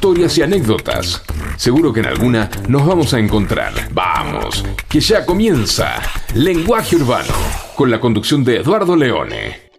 historias y anécdotas. Seguro que en alguna nos vamos a encontrar. Vamos, que ya comienza Lenguaje Urbano, con la conducción de Eduardo Leone.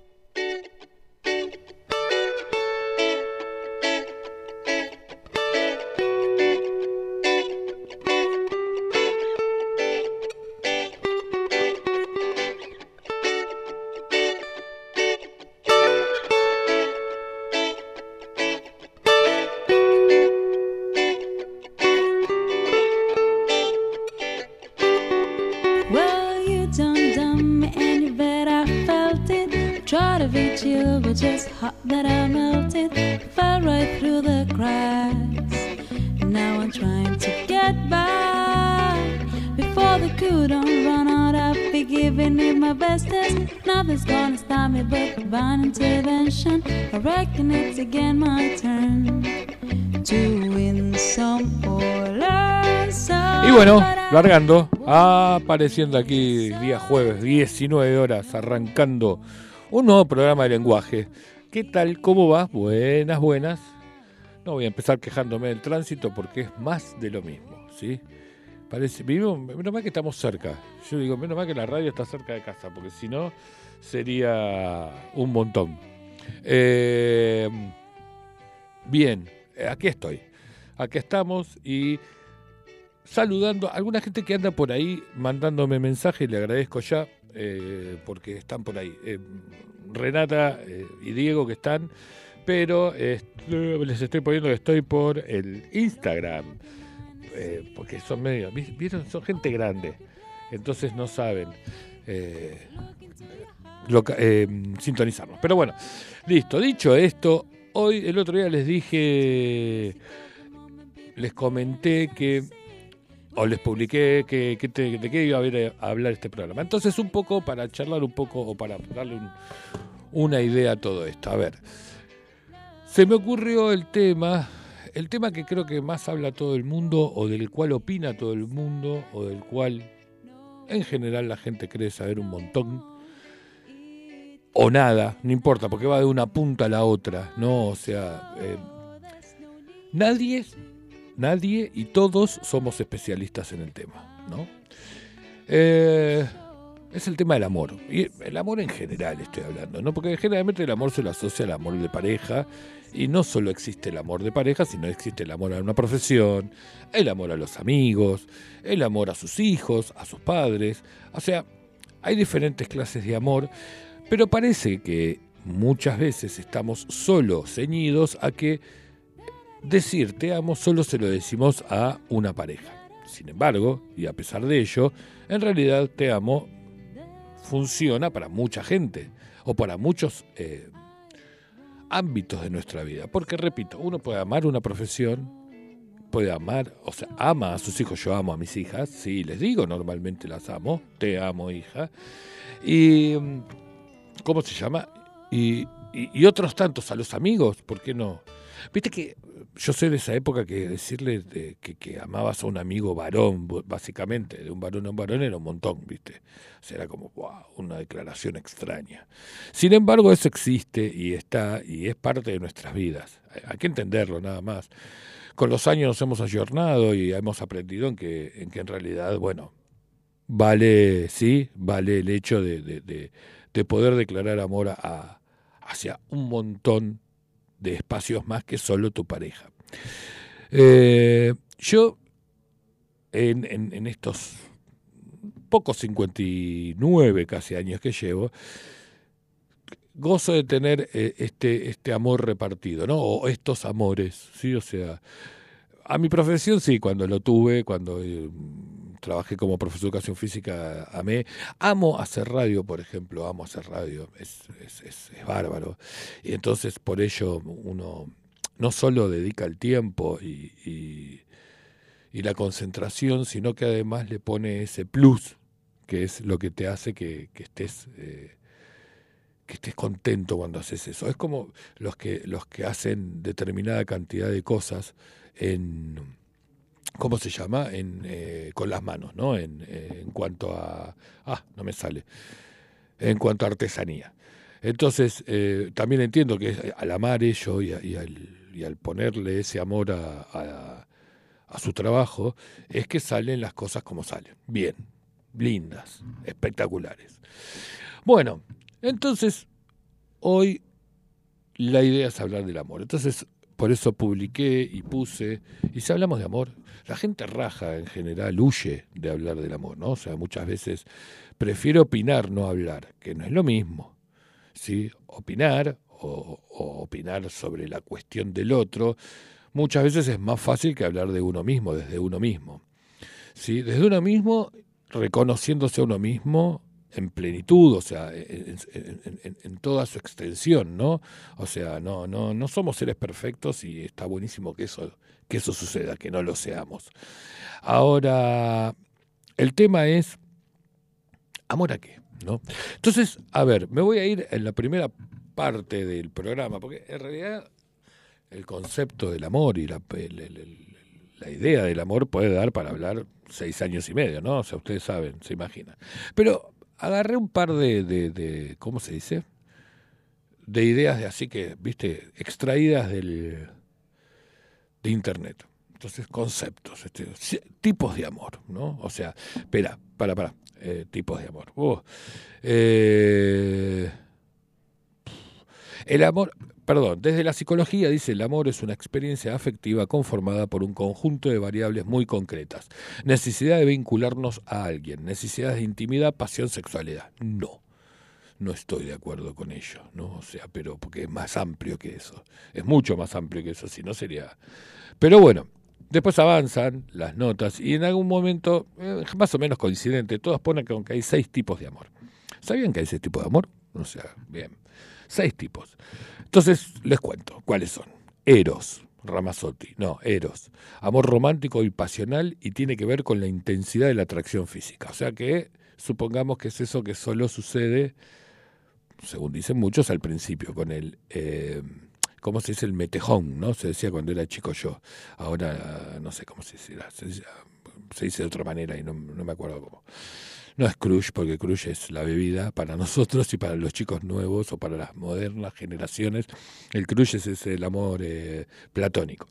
Bueno, largando, apareciendo aquí día jueves, 19 horas, arrancando un nuevo programa de lenguaje. ¿Qué tal? ¿Cómo va? Buenas, buenas. No voy a empezar quejándome del tránsito porque es más de lo mismo, ¿sí? Parece, vivimos, menos mal que estamos cerca. Yo digo, menos mal que la radio está cerca de casa, porque si no sería un montón. Eh, bien, aquí estoy. Aquí estamos y saludando a alguna gente que anda por ahí mandándome mensajes, le agradezco ya eh, porque están por ahí. Eh, Renata y Diego que están, pero les estoy poniendo que estoy por el Instagram, porque son medio, vieron, son gente grande, entonces no saben sintonizarnos. Pero bueno, listo, dicho esto, hoy, el otro día les dije, les comenté que o les publiqué que, de qué iba a, hablar este programa. Entonces, un poco para charlar un poco o para darle una idea a todo esto. A ver, se me ocurrió el tema, el tema que creo que más habla todo el mundo, o del cual opina todo el mundo, o del cual en general la gente cree saber un montón, o nada, no importa, porque va de una punta a la otra, ¿no? O sea, eh, nadie Nadie y todos somos especialistas en el tema, ¿no? Eh, es el tema del amor. Y el amor en general estoy hablando, ¿no? Porque generalmente el amor se lo asocia al amor de pareja. Y no solo existe el amor de pareja, sino existe el amor a una profesión, el amor a los amigos, el amor a sus hijos, a sus padres. O sea, hay diferentes clases de amor, pero parece que muchas veces estamos solo ceñidos a que Decir te amo solo se lo decimos a una pareja. Sin embargo, y a pesar de ello, en realidad te amo funciona para mucha gente o para muchos eh, ámbitos de nuestra vida. Porque, repito, uno puede amar una profesión, puede amar, o sea, ama a sus hijos, yo amo a mis hijas, sí, les digo, normalmente las amo, te amo, hija. Y, ¿cómo se llama? Y, y otros tantos a los amigos, ¿por qué no? Viste que yo soy de esa época que decirle que, amabas a un amigo varón, básicamente, de un varón a un varón era un montón, ¿viste? O sea, era como una declaración extraña. Sin embargo, eso existe y está y es parte de nuestras vidas. Hay que entenderlo nada más. Con los años nos hemos ayornado y hemos aprendido en que en, que en realidad, bueno, vale, sí, vale el hecho de, de, poder declarar amor a, hacia un montón de espacios más que solo tu pareja. Eh, yo, en, en, estos pocos 59 casi años que llevo, gozo de tener eh, este, este amor repartido, ¿no? O estos amores, ¿sí? O sea, a mi profesión sí, cuando lo tuve, cuando eh, trabajé como profesor de educación física, amé. Amo hacer radio, por ejemplo, amo hacer radio, es, es, es, bárbaro. Y entonces por ello uno no solo dedica el tiempo y, y, la concentración, sino que además le pone ese plus, que es lo que te hace que, que estés... Eh, que estés contento cuando haces eso. Es como los que, los que hacen determinada cantidad de cosas en, ¿cómo se llama? En, eh, con las manos, ¿no? En, en, cuanto a... Ah, no me sale. En cuanto a artesanía. Entonces, eh, también entiendo que al amar ello y, al, ponerle ese amor a, a, su trabajo, es que salen las cosas como salen. Bien, lindas, espectaculares. Bueno, entonces, hoy la idea es hablar del amor. Entonces, por eso publiqué y puse, y si hablamos de amor, la gente raja en general, huye de hablar del amor, ¿no? O sea, muchas veces prefiere opinar, no hablar, que no es lo mismo. ¿sí? Opinar o, opinar sobre la cuestión del otro, muchas veces es más fácil que hablar de uno mismo, desde uno mismo. ¿sí? Desde uno mismo, reconociéndose a uno mismo en plenitud, o sea, en, toda su extensión, ¿no? O sea, no, no, no somos seres perfectos y está buenísimo que eso, que eso suceda, que no lo seamos. Ahora, el tema es, ¿amor a qué? ¿no? Entonces, a ver, me voy a ir en la primera parte del programa, porque en realidad el concepto del amor y la, la idea del amor puede dar para hablar seis años y medio, ¿no? O sea, ustedes saben, se imaginan. Pero agarré un par de, de, ¿cómo se dice? De ideas de así que, viste, extraídas del de internet. Entonces, conceptos, este, tipos de amor, ¿no? O sea, espera, para, para. Eh, tipos de amor. Uh, eh, el amor, perdón, desde la psicología dice el amor es una experiencia afectiva conformada por un conjunto de variables muy concretas. Necesidad de vincularnos a alguien, necesidad de intimidad, pasión, sexualidad. No. No estoy de acuerdo con ello, ¿no? O sea, pero porque es más amplio que eso. Es mucho más amplio que eso, si no sería. Pero bueno, Después avanzan las notas y en algún momento, eh, más o menos coincidente, todos ponen que hay seis tipos de amor. ¿Sabían que hay seis tipos de amor? O sea, bien, seis tipos. Entonces les cuento cuáles son. Eros, Ramazotti, no, Eros. Amor romántico y pasional y tiene que ver con la intensidad de la atracción física. O sea que supongamos que es eso que solo sucede, según dicen muchos, al principio, con el... Eh, ¿cómo se dice? El metejón, ¿no? Se decía cuando era chico yo. Ahora no sé cómo se dice. Se dice, de otra manera y no, me acuerdo cómo. No es crush, porque crush es la bebida para nosotros y para los chicos nuevos o para las modernas generaciones. El crush es, el amor eh, platónico.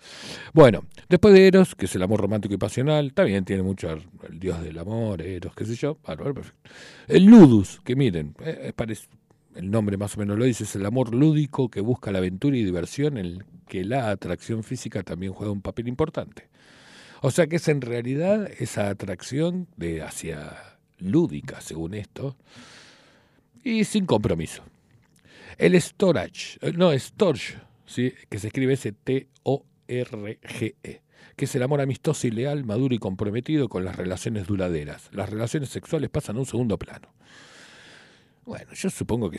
Bueno, después de Eros, que es el amor romántico y pasional, también tiene mucho el, dios del amor, Eros, qué sé yo. El Ludus, que miren, eh, el nombre más o menos lo dice, es el amor lúdico que busca la aventura y diversión en el que la atracción física también juega un papel importante. O sea que es en realidad esa atracción de hacia lúdica, según esto, y sin compromiso. El storage, eh, no, storage, ¿sí? que se escribe S-T-O-R-G-E, que es el amor amistoso y leal, maduro y comprometido con las relaciones duraderas. Las relaciones sexuales pasan a un segundo plano. Bueno, yo supongo que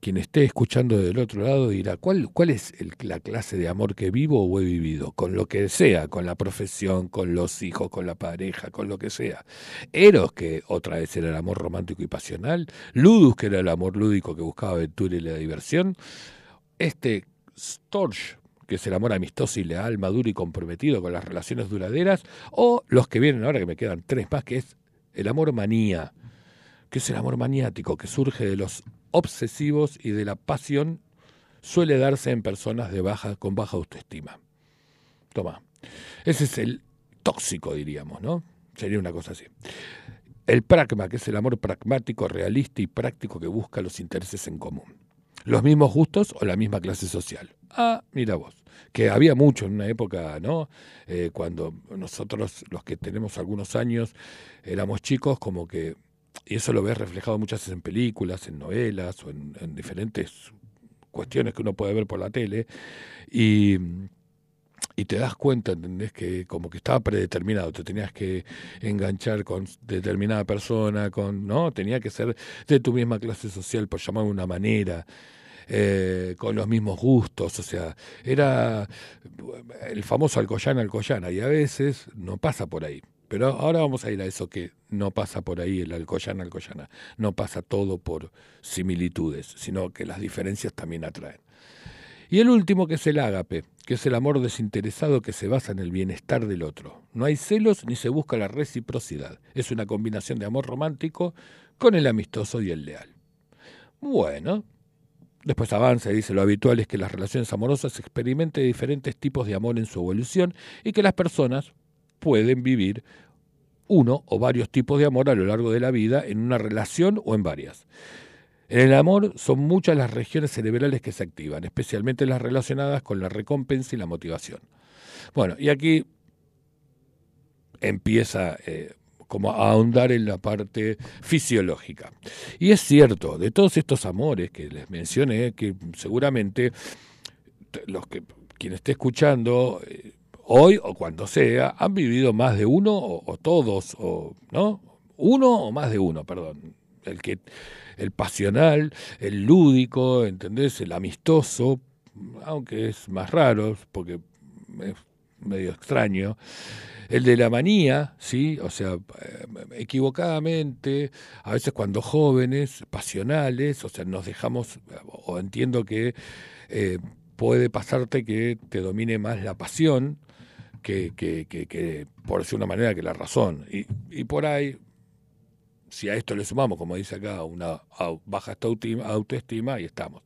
quien esté escuchando del otro lado dirá, ¿cuál, es la clase de amor que vivo o he vivido? Con lo que sea, con la profesión, con los hijos, con la pareja, con lo que sea. Eros, que otra vez era el amor romántico y pasional. Ludus, que era el amor lúdico que buscaba aventura y la diversión. Este Storch, que es el amor amistoso y leal, maduro y comprometido con las relaciones duraderas. O los que vienen ahora, que me quedan tres más, que es el amor manía que es el amor maniático que surge de los obsesivos y de la pasión, suele darse en personas de baja, con baja autoestima. Toma. Ese es el tóxico, diríamos, ¿no? Sería una cosa así. El pragma, que es el amor pragmático, realista y práctico que busca los intereses en común. Los mismos gustos o la misma clase social. Ah, mira vos. Que había mucho en una época, ¿no? Eh, cuando nosotros, los que tenemos algunos años, éramos chicos, como que y eso lo ves reflejado muchas veces en películas, en novelas o en, diferentes cuestiones que uno puede ver por la tele, y, te das cuenta, ¿entendés? Que como que estaba predeterminado, te tenías que enganchar con determinada persona, con no tenía que ser de tu misma clase social, por llamar de una manera. Eh, con los mismos gustos, o sea, era el famoso Alcoyana Alcoyana, y a veces no pasa por ahí. Pero ahora vamos a ir a eso que no pasa por ahí el Alcoyana Alcoyana, no pasa todo por similitudes, sino que las diferencias también atraen. Y el último que es el ágape, que es el amor desinteresado que se basa en el bienestar del otro. No hay celos ni se busca la reciprocidad. Es una combinación de amor romántico con el amistoso y el leal. Bueno, Después avanza y dice, lo habitual es que las relaciones amorosas experimenten diferentes tipos de amor en su evolución y que las personas pueden vivir uno o varios tipos de amor a lo largo de la vida en una relación o en varias. En el amor son muchas las regiones cerebrales que se activan, especialmente las relacionadas con la recompensa y la motivación. Bueno, y aquí empieza eh, como a ahondar en la parte fisiológica. Y es cierto, de todos estos amores que les mencioné, que seguramente los que quien esté escuchando eh, hoy o cuando sea han vivido más de uno o, todos o no uno o más de uno, perdón, el que el pasional, el lúdico, ¿entendés? El amistoso, aunque es más raro porque es medio extraño el de la manía, ¿sí? O sea, eh, equivocadamente, a veces cuando jóvenes, pasionales, o sea, nos dejamos, o entiendo que eh, puede pasarte que te domine más la pasión que, que, que, por decir una manera, que la razón. Y, por ahí, si a esto le sumamos, como dice acá, una baja autoestima, ahí estamos.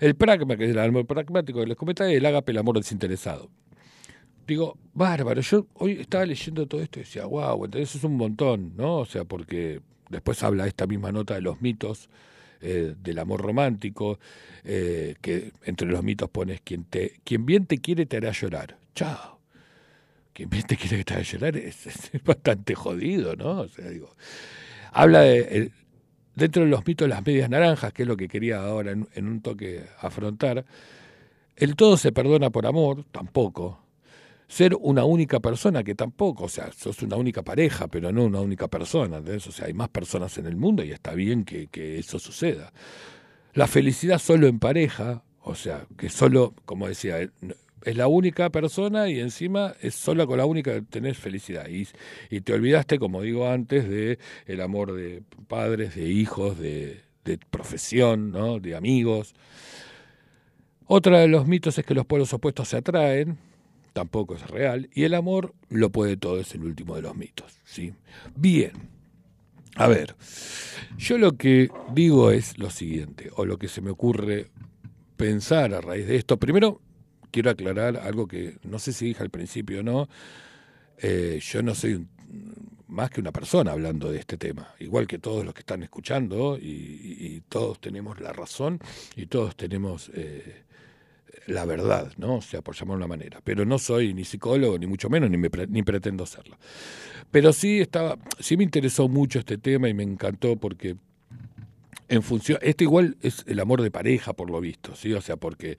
El pragma, que es el amor pragmático que les comentaba, el ágape, el amor desinteresado digo, bárbaro, yo hoy estaba leyendo todo esto y decía, wow, entonces es un montón, ¿no? O sea, porque después habla esta misma nota de los mitos eh, del amor romántico, eh, que entre los mitos pones quien te, quien bien te quiere te hará llorar. Chao. Quien bien te quiere te hará llorar es, bastante jodido, ¿no? O sea, digo, habla de dentro de los mitos de las medias naranjas, que es lo que quería ahora en un toque afrontar. El todo se perdona por amor, tampoco ser una única persona, que tampoco, o sea, sos una única pareja, pero no una única persona, ¿entendés? O sea, hay más personas en el mundo y está bien que, eso suceda. La felicidad solo en pareja, o sea, que solo, como decía, es la única persona y encima es sola con la única que tenés felicidad. Y, y te olvidaste, como digo antes, de el amor de padres, de hijos, de, de profesión, ¿no? de amigos. Otra de los mitos es que los pueblos opuestos se atraen, tampoco es real, y el amor lo puede todo, es el último de los mitos. ¿sí? Bien, a ver, yo lo que digo es lo siguiente, o lo que se me ocurre pensar a raíz de esto. Primero, quiero aclarar algo que no sé si dije al principio o no. Eh, yo no soy más que una persona hablando de este tema, igual que todos los que están escuchando, y, todos tenemos la razón y todos tenemos eh, la verdad, ¿no? O sea, por llamarlo de una manera. Pero no soy ni psicólogo, ni mucho menos, ni, ni pretendo serlo. Pero sí estaba, sí me interesó mucho este tema y me encantó porque en función, esto igual es el amor de pareja, por lo visto, ¿sí? O sea, porque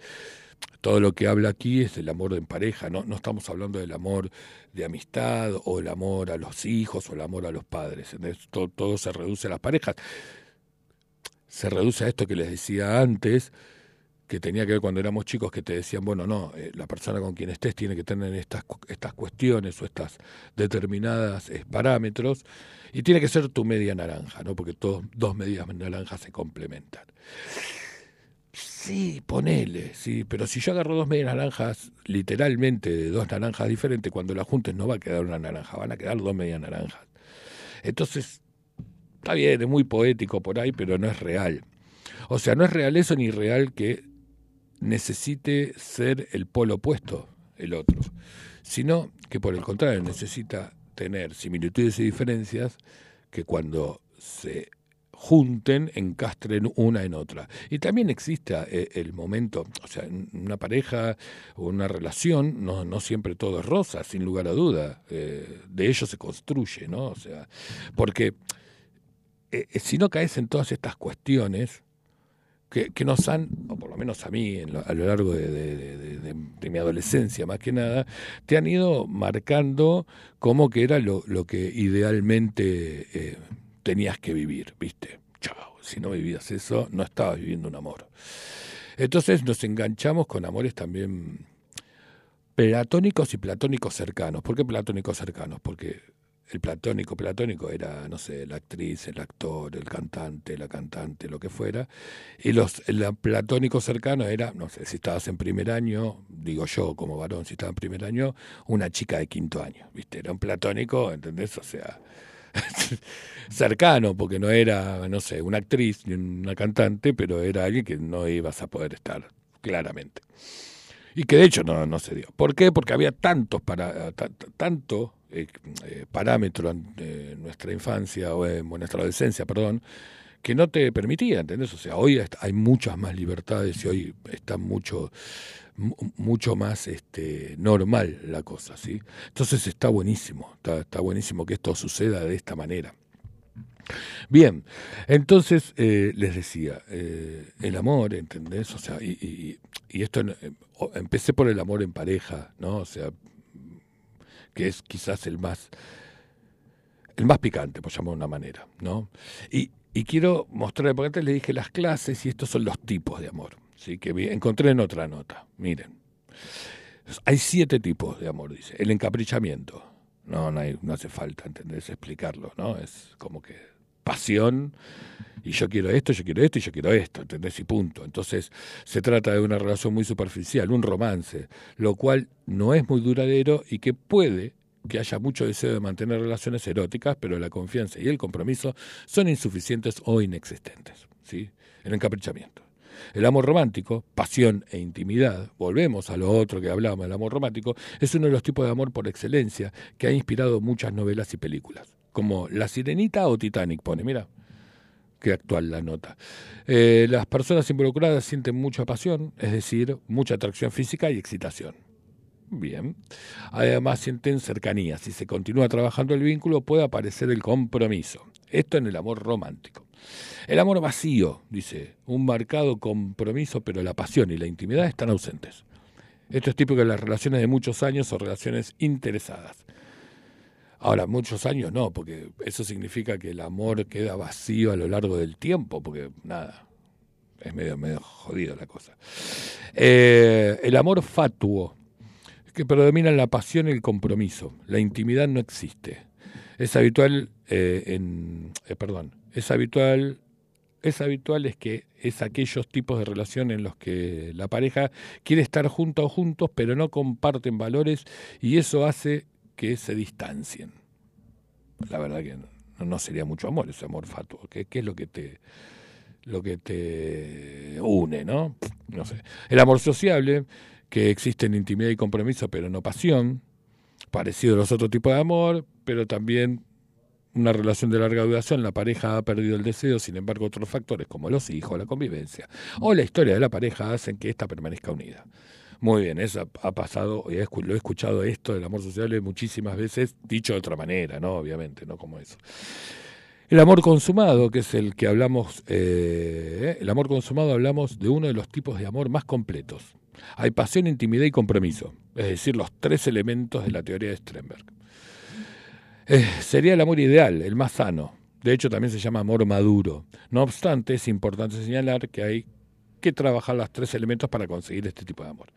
todo lo que habla aquí es el amor en pareja, no, no estamos hablando del amor de amistad o el amor a los hijos o el amor a los padres. Todo, todo se reduce a las parejas. Se reduce a esto que les decía antes, que tenía que ver cuando éramos chicos que te decían, bueno, no, eh, la persona con quien estés tiene que tener estas, estas cuestiones o estas determinadas eh, parámetros y tiene que ser tu media naranja, ¿no? Porque dos medias naranjas se complementan. Sí, ponele, sí, pero si yo agarro dos medias naranjas, literalmente de dos naranjas diferentes, cuando las juntes no va a quedar una naranja, van a quedar dos medias naranjas. Entonces, está bien, es muy poético por ahí, pero no es real. O sea, no es real eso ni real que necesite ser el polo opuesto, el otro, sino que por el contrario necesita tener similitudes y diferencias que cuando se junten, encastren una en otra. Y también existe eh, el momento, o sea, una pareja o una relación, no, no siempre todo es rosa, sin lugar a duda, eh, de ello se construye, ¿no? O sea, porque eh, si no caes en todas estas cuestiones, que, que, nos han, o por lo menos a mí a lo largo de, mi adolescencia más que nada, te han ido marcando cómo que era lo, lo que idealmente tenías que vivir, ¿viste? Chao, si no vivías eso, no estabas viviendo un amor. Entonces nos enganchamos con amores también platónicos y platónicos cercanos. ¿Por qué platónicos cercanos? Porque el platónico, platónico era, no sé, la actriz, el actor, el cantante, la cantante, lo que fuera. Y los, el platónico cercano era, no sé, si estabas en primer año, digo yo como varón, si estaba en primer año, una chica de quinto año, ¿viste? Era un platónico, ¿entendés? O sea, cercano, porque no era, no sé, una actriz ni una cantante, pero era alguien que no ibas a poder estar, claramente. Y que de hecho no, no se dio. ¿Por qué? Porque había tantos para, tanto eh, eh, parámetro en nuestra infancia o en nuestra adolescencia, perdón, que no te permitía, ¿entendés? O sea, hoy hay muchas más libertades y hoy está mucho mucho más este, normal la cosa, ¿sí? Entonces está buenísimo, está, buenísimo que esto suceda de esta manera. Bien, entonces eh, les decía, eh, el amor, ¿entendés? O sea, y, esto, empecé por el amor en pareja, ¿no? O sea, que es quizás el más, el más picante, por llamarlo de una manera, ¿no? Y, y quiero mostrar, porque antes les dije las clases y estos son los tipos de amor, ¿sí? Que encontré en otra nota, miren. Hay siete tipos de amor, dice. El encaprichamiento. No, no, hay, no hace falta, ¿entendés? Explicarlo, ¿no? Es como que pasión y yo quiero esto, yo quiero esto y yo quiero esto, ¿entendés? Y punto. Entonces se trata de una relación muy superficial, un romance, lo cual no es muy duradero y que puede que haya mucho deseo de mantener relaciones eróticas, pero la confianza y el compromiso son insuficientes o inexistentes. ¿sí? El encaprichamiento. El amor romántico, pasión e intimidad, volvemos a lo otro que hablábamos, el amor romántico, es uno de los tipos de amor por excelencia que ha inspirado muchas novelas y películas como La Sirenita o Titanic, pone, mira, qué actual la nota. Eh, las personas involucradas sienten mucha pasión, es decir, mucha atracción física y excitación. Bien. Además sienten cercanía. Si se continúa trabajando el vínculo puede aparecer el compromiso. Esto en el amor romántico. El amor vacío, dice, un marcado compromiso, pero la pasión y la intimidad están ausentes. Esto es típico de las relaciones de muchos años o relaciones interesadas. Ahora, muchos años no, porque eso significa que el amor queda vacío a lo largo del tiempo, porque nada, es medio, medio jodido la cosa. Eh, el amor fatuo, que predomina la pasión y el compromiso. La intimidad no existe. Es habitual eh, en, eh, perdón, es habitual es habitual es que es aquellos tipos de relación en los que la pareja quiere estar junto o juntos, pero no comparten valores y eso hace que se distancien. La verdad que no, sería mucho amor, ese amor fatuo. ¿Qué, es lo que te lo que te une, ¿no? No sé. El amor sociable, que existe en intimidad y compromiso, pero no pasión, parecido a los otros tipos de amor, pero también una relación de larga duración, la pareja ha perdido el deseo, sin embargo otros factores como los hijos, la convivencia o la historia de la pareja hacen que ésta permanezca unida. Muy bien, eso ha pasado, lo he escuchado esto del amor social muchísimas veces, dicho de otra manera, ¿no? Obviamente, no como eso. El amor consumado, que es el que hablamos, eh, el amor consumado hablamos de uno de los tipos de amor más completos. Hay pasión, intimidad y compromiso, es decir, los tres elementos de la teoría de Strenberg. Eh, sería el amor ideal, el más sano. De hecho, también se llama amor maduro. No obstante, es importante señalar que hay que trabajar los tres elementos para conseguir este tipo de amor.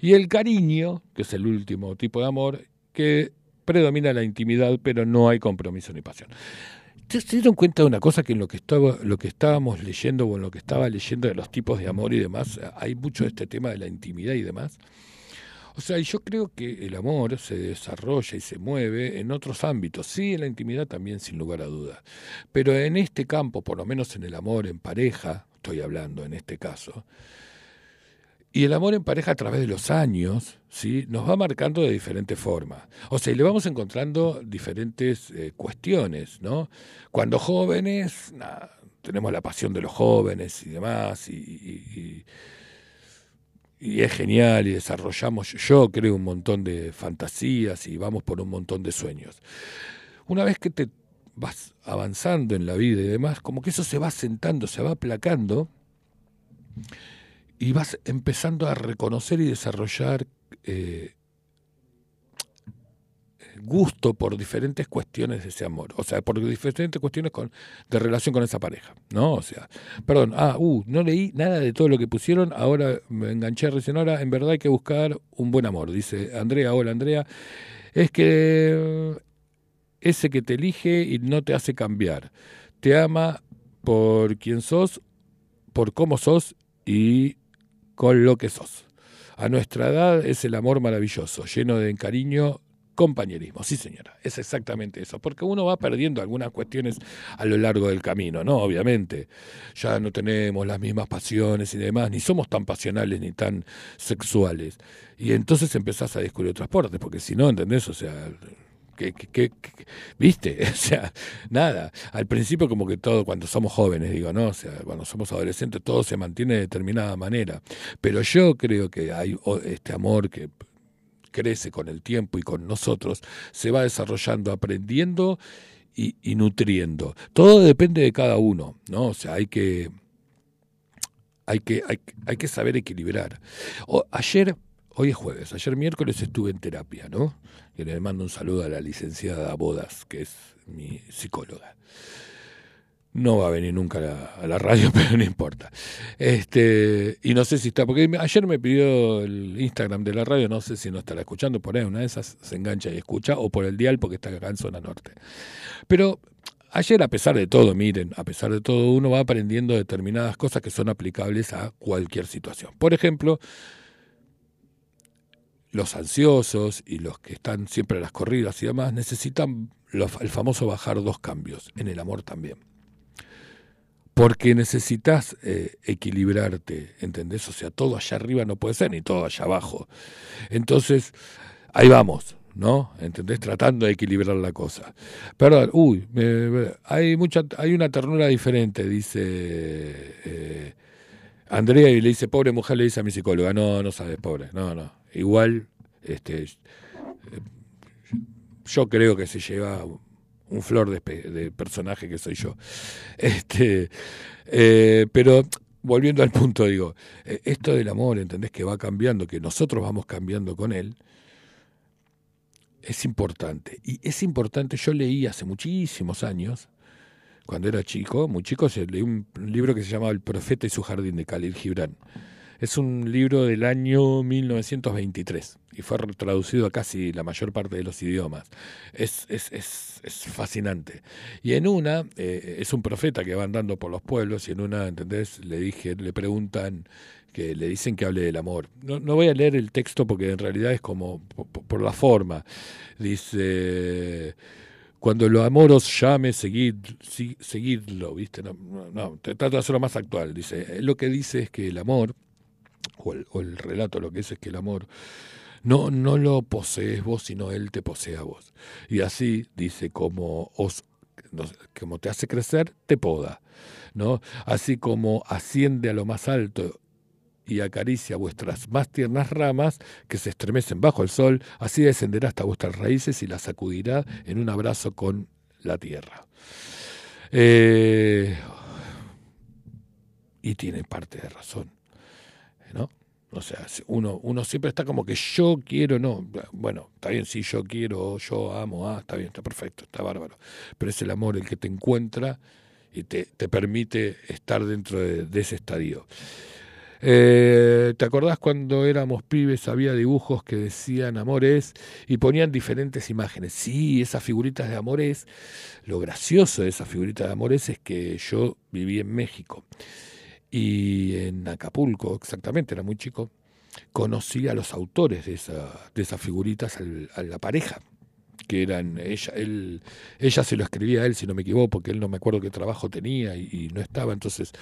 Y el cariño, que es el último tipo de amor, que predomina la intimidad, pero no hay compromiso ni pasión. ¿Se dieron cuenta de una cosa que en lo que, estaba, lo que estábamos leyendo o en lo que estaba leyendo de los tipos de amor y demás, hay mucho de este tema de la intimidad y demás? O sea, yo creo que el amor se desarrolla y se mueve en otros ámbitos, sí, en la intimidad también, sin lugar a dudas. Pero en este campo, por lo menos en el amor en pareja, estoy hablando en este caso. Y el amor en pareja a través de los años, ¿sí? Nos va marcando de diferentes formas. O sea, y le vamos encontrando diferentes eh, cuestiones, ¿no? Cuando jóvenes, tenemos la pasión de los jóvenes y demás, y, y, es genial, y desarrollamos, yo creo, un montón de fantasías y vamos por un montón de sueños. Una vez que te vas avanzando en la vida y demás, como que eso se va sentando, se va aplacando y vas empezando a reconocer y desarrollar eh, gusto por diferentes cuestiones de ese amor, o sea, por diferentes cuestiones con, de relación con esa pareja, ¿no? O sea, perdón, ah, uh, no leí nada de todo lo que pusieron, ahora me enganché recién ahora, en verdad hay que buscar un buen amor, dice Andrea, hola Andrea, es que ese que te elige y no te hace cambiar. Te ama por quien sos, por cómo sos y con lo que sos. A nuestra edad es el amor maravilloso, lleno de cariño compañerismo. Sí, señora, es exactamente eso, porque uno va perdiendo algunas cuestiones a lo largo del camino, ¿no? Obviamente, ya no tenemos las mismas pasiones y demás, ni somos tan pasionales ni tan sexuales. Y entonces empezás a descubrir otras puertas, porque si no, ¿entendés? O sea, que, viste, o sea, nada, al principio como que todo, cuando somos jóvenes, digo, ¿no? O sea, cuando somos adolescentes, todo se mantiene de determinada manera, pero yo creo que hay este amor que crece con el tiempo y con nosotros, se va desarrollando, aprendiendo y, nutriendo. Todo depende de cada uno, ¿no? O sea, hay que, hay que, hay, que saber equilibrar. Ayer Hoy es jueves, ayer miércoles estuve en terapia, ¿no? Y le mando un saludo a la licenciada Bodas, que es mi psicóloga. No va a venir nunca a la, radio, pero no importa. Este, y no sé si está, porque ayer me pidió el Instagram de la radio, no sé si no estará escuchando por ahí, una de esas se engancha y escucha, o por el dial porque está acá en zona norte. Pero ayer, a pesar de todo, miren, a pesar de todo, uno va aprendiendo determinadas cosas que son aplicables a cualquier situación. Por ejemplo, los ansiosos y los que están siempre a las corridas y demás necesitan el famoso bajar dos cambios, en el amor también. Porque necesitas eh, equilibrarte, ¿entendés? O sea, todo allá arriba no puede ser, ni todo allá abajo. Entonces, ahí vamos, ¿no? ¿Entendés? Tratando de equilibrar la cosa. Perdón, uy, hay, mucha, hay una ternura diferente, dice eh, Andrea, y le dice, pobre mujer, le dice a mi psicóloga, no, no sabe, pobre, no, no igual este, yo creo que se lleva un flor de, personaje que soy yo. Este, eh, pero volviendo al punto, digo, eh, esto del amor, ¿entendés? Que va cambiando, que nosotros vamos cambiando con él, es importante. Y es importante, yo leí hace muchísimos años, cuando era chico, muy chico, leí un libro que se llamaba El profeta y su jardín de Khalil Gibran. Es un libro del año 1923 y fue traducido a casi la mayor parte de los idiomas. Es, es, es, fascinante. Y en una, eh, es un profeta que va andando por los pueblos y en una, ¿entendés? Le, dije, le preguntan que le dicen que hable del amor. No, no voy a leer el texto porque en realidad es como por, la forma. Dice cuando lo amor os llame, seguid, seguidlo, ¿viste? No, no, trato de hacerlo más actual. Dice, lo que dice es que el amor o el, relato lo que es es que el amor no, no lo posees vos, sino él te posee a vos. Y así dice, como os como te hace crecer, te poda, ¿no? Así como asciende a lo más alto y acaricia vuestras más tiernas ramas que se estremecen bajo el sol, así descenderá hasta vuestras raíces y las sacudirá en un abrazo con la tierra. Eh, y tiene parte de razón. ¿No? O sea, uno, uno siempre está como que yo quiero, no, bueno, está bien, si yo quiero, yo amo, ah, está bien, está perfecto, está bárbaro. Pero es el amor el que te encuentra y te, te permite estar dentro de, ese estadio. Eh, ¿Te acordás cuando éramos pibes había dibujos que decían amores y ponían diferentes imágenes? Sí, esas figuritas de amores, lo gracioso de esas figuritas de amores es que yo viví en México y en Acapulco, exactamente, era muy chico, conocí a los autores de, esa, de esas figuritas, a la pareja, que eran ella, él, ella se lo escribía a él, si no me equivoco, porque él no me acuerdo qué trabajo tenía y, no estaba, entonces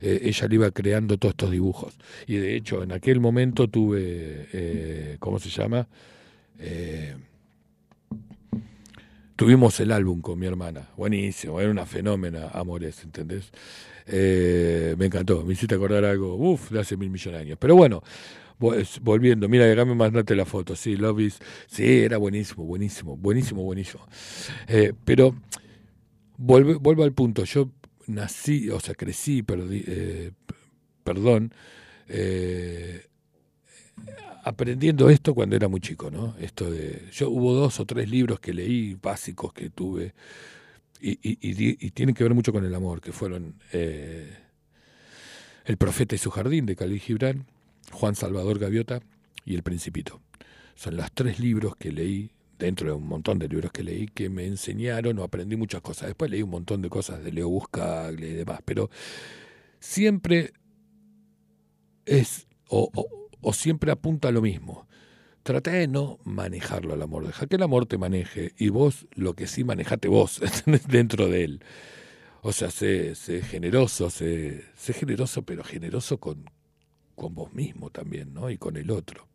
eh, ella le iba creando todos estos dibujos. Y de hecho, en aquel momento tuve, eh, ¿cómo se llama? Eh, tuvimos el álbum con mi hermana, buenísimo, era una fenómena, Amores, ¿entendés? Eh, me encantó, me hiciste acordar algo, uff, de hace mil millones de años. Pero bueno, volviendo, mira, acá me mandaste la foto, sí, Love sí, era buenísimo, buenísimo, buenísimo, buenísimo. Eh, pero vuelvo, vuelvo al punto, yo nací, o sea, crecí, perdí, eh, perdón, aprendiendo esto cuando era muy chico, ¿no? Esto de, yo hubo dos o tres libros que leí básicos que tuve y, y, tienen que ver mucho con el amor, que fueron eh, El profeta y su jardín de Khalil Gibran, Juan Salvador Gaviota y El Principito. Son los tres libros que leí, dentro de un montón de libros que leí, que me enseñaron o aprendí muchas cosas. Después leí un montón de cosas de Leo Buscagle y demás, pero siempre es, o, o siempre apunta a lo mismo. Trata de no manejarlo al amor, deja que el amor te maneje y vos lo que sí manejate vos dentro de él. O sea, sé, sé generoso, sé, generoso, pero generoso con, con vos mismo también, ¿no? Y con el otro.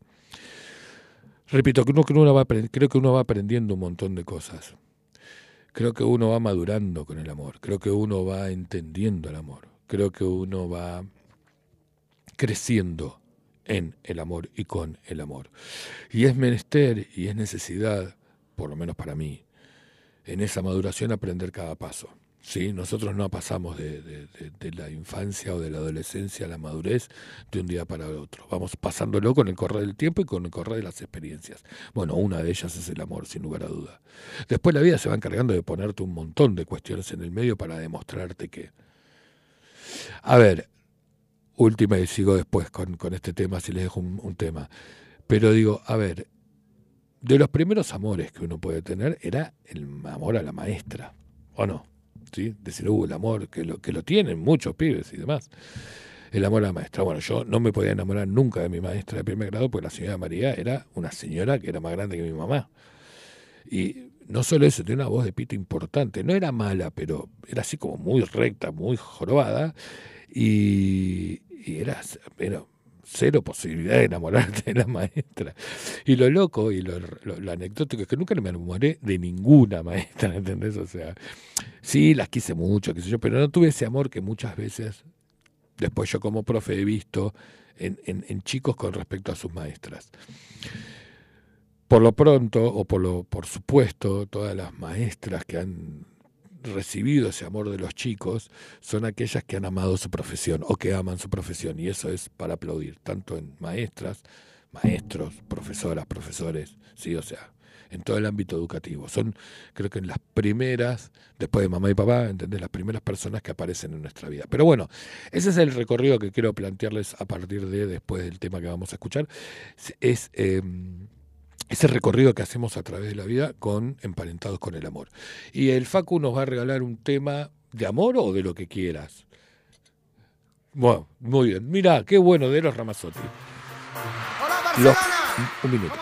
Repito, que uno va, creo que uno va aprendiendo un montón de cosas. Creo que uno va madurando con el amor. Creo que uno va entendiendo el amor. Creo que uno va creciendo en el amor y con el amor. Y es menester y es necesidad, por lo menos para mí, en esa maduración aprender cada paso. ¿sí? Nosotros no pasamos de, la infancia o de la adolescencia a la madurez de un día para otro. Vamos pasándolo con el correr del tiempo y con el correr de las experiencias. Bueno, una de ellas es el amor, sin lugar a duda. Después la vida se va encargando de ponerte un montón de cuestiones en el medio para demostrarte que... A ver, última y sigo después con, con este tema, si les dejo un, tema. Pero digo, a ver, de los primeros amores que uno puede tener era el amor a la maestra, ¿o no? ¿Sí? Decir, uh, el amor, que lo, que lo tienen muchos pibes y demás. El amor a la maestra. Bueno, yo no me podía enamorar nunca de mi maestra de primer grado porque la señora María era una señora que era más grande que mi mamá. Y no solo eso, tenía una voz de pito importante. No era mala, pero era así como muy recta, muy jorobada. Y, y era, cero posibilidad de enamorarte de la maestra. Y lo loco y lo, anecdótico es que nunca me enamoré de ninguna maestra, ¿entendés? O sea, sí, las quise mucho, qué sé yo, pero no tuve ese amor que muchas veces, después yo como profe he visto en, en, chicos con respecto a sus maestras. Por lo pronto, o por, lo, por supuesto, todas las maestras que han recibido ese amor de los chicos son aquellas que han amado su profesión o que aman su profesión y eso es para aplaudir, tanto en maestras, maestros, profesoras, profesores, sí, o sea, en todo el ámbito educativo. Son, creo que en las primeras, después de mamá y papá, ¿entendés? Las primeras personas que aparecen en nuestra vida. Pero bueno, ese es el recorrido que quiero plantearles a partir de después del tema que vamos a escuchar. Es. Em, ese recorrido que hacemos a través de la vida con emparentados con el amor. Y el Facu nos va a regalar un tema de amor o de lo que quieras. Bueno, muy bien. Mira, qué bueno de los Ramazotti. Hola, un minuto.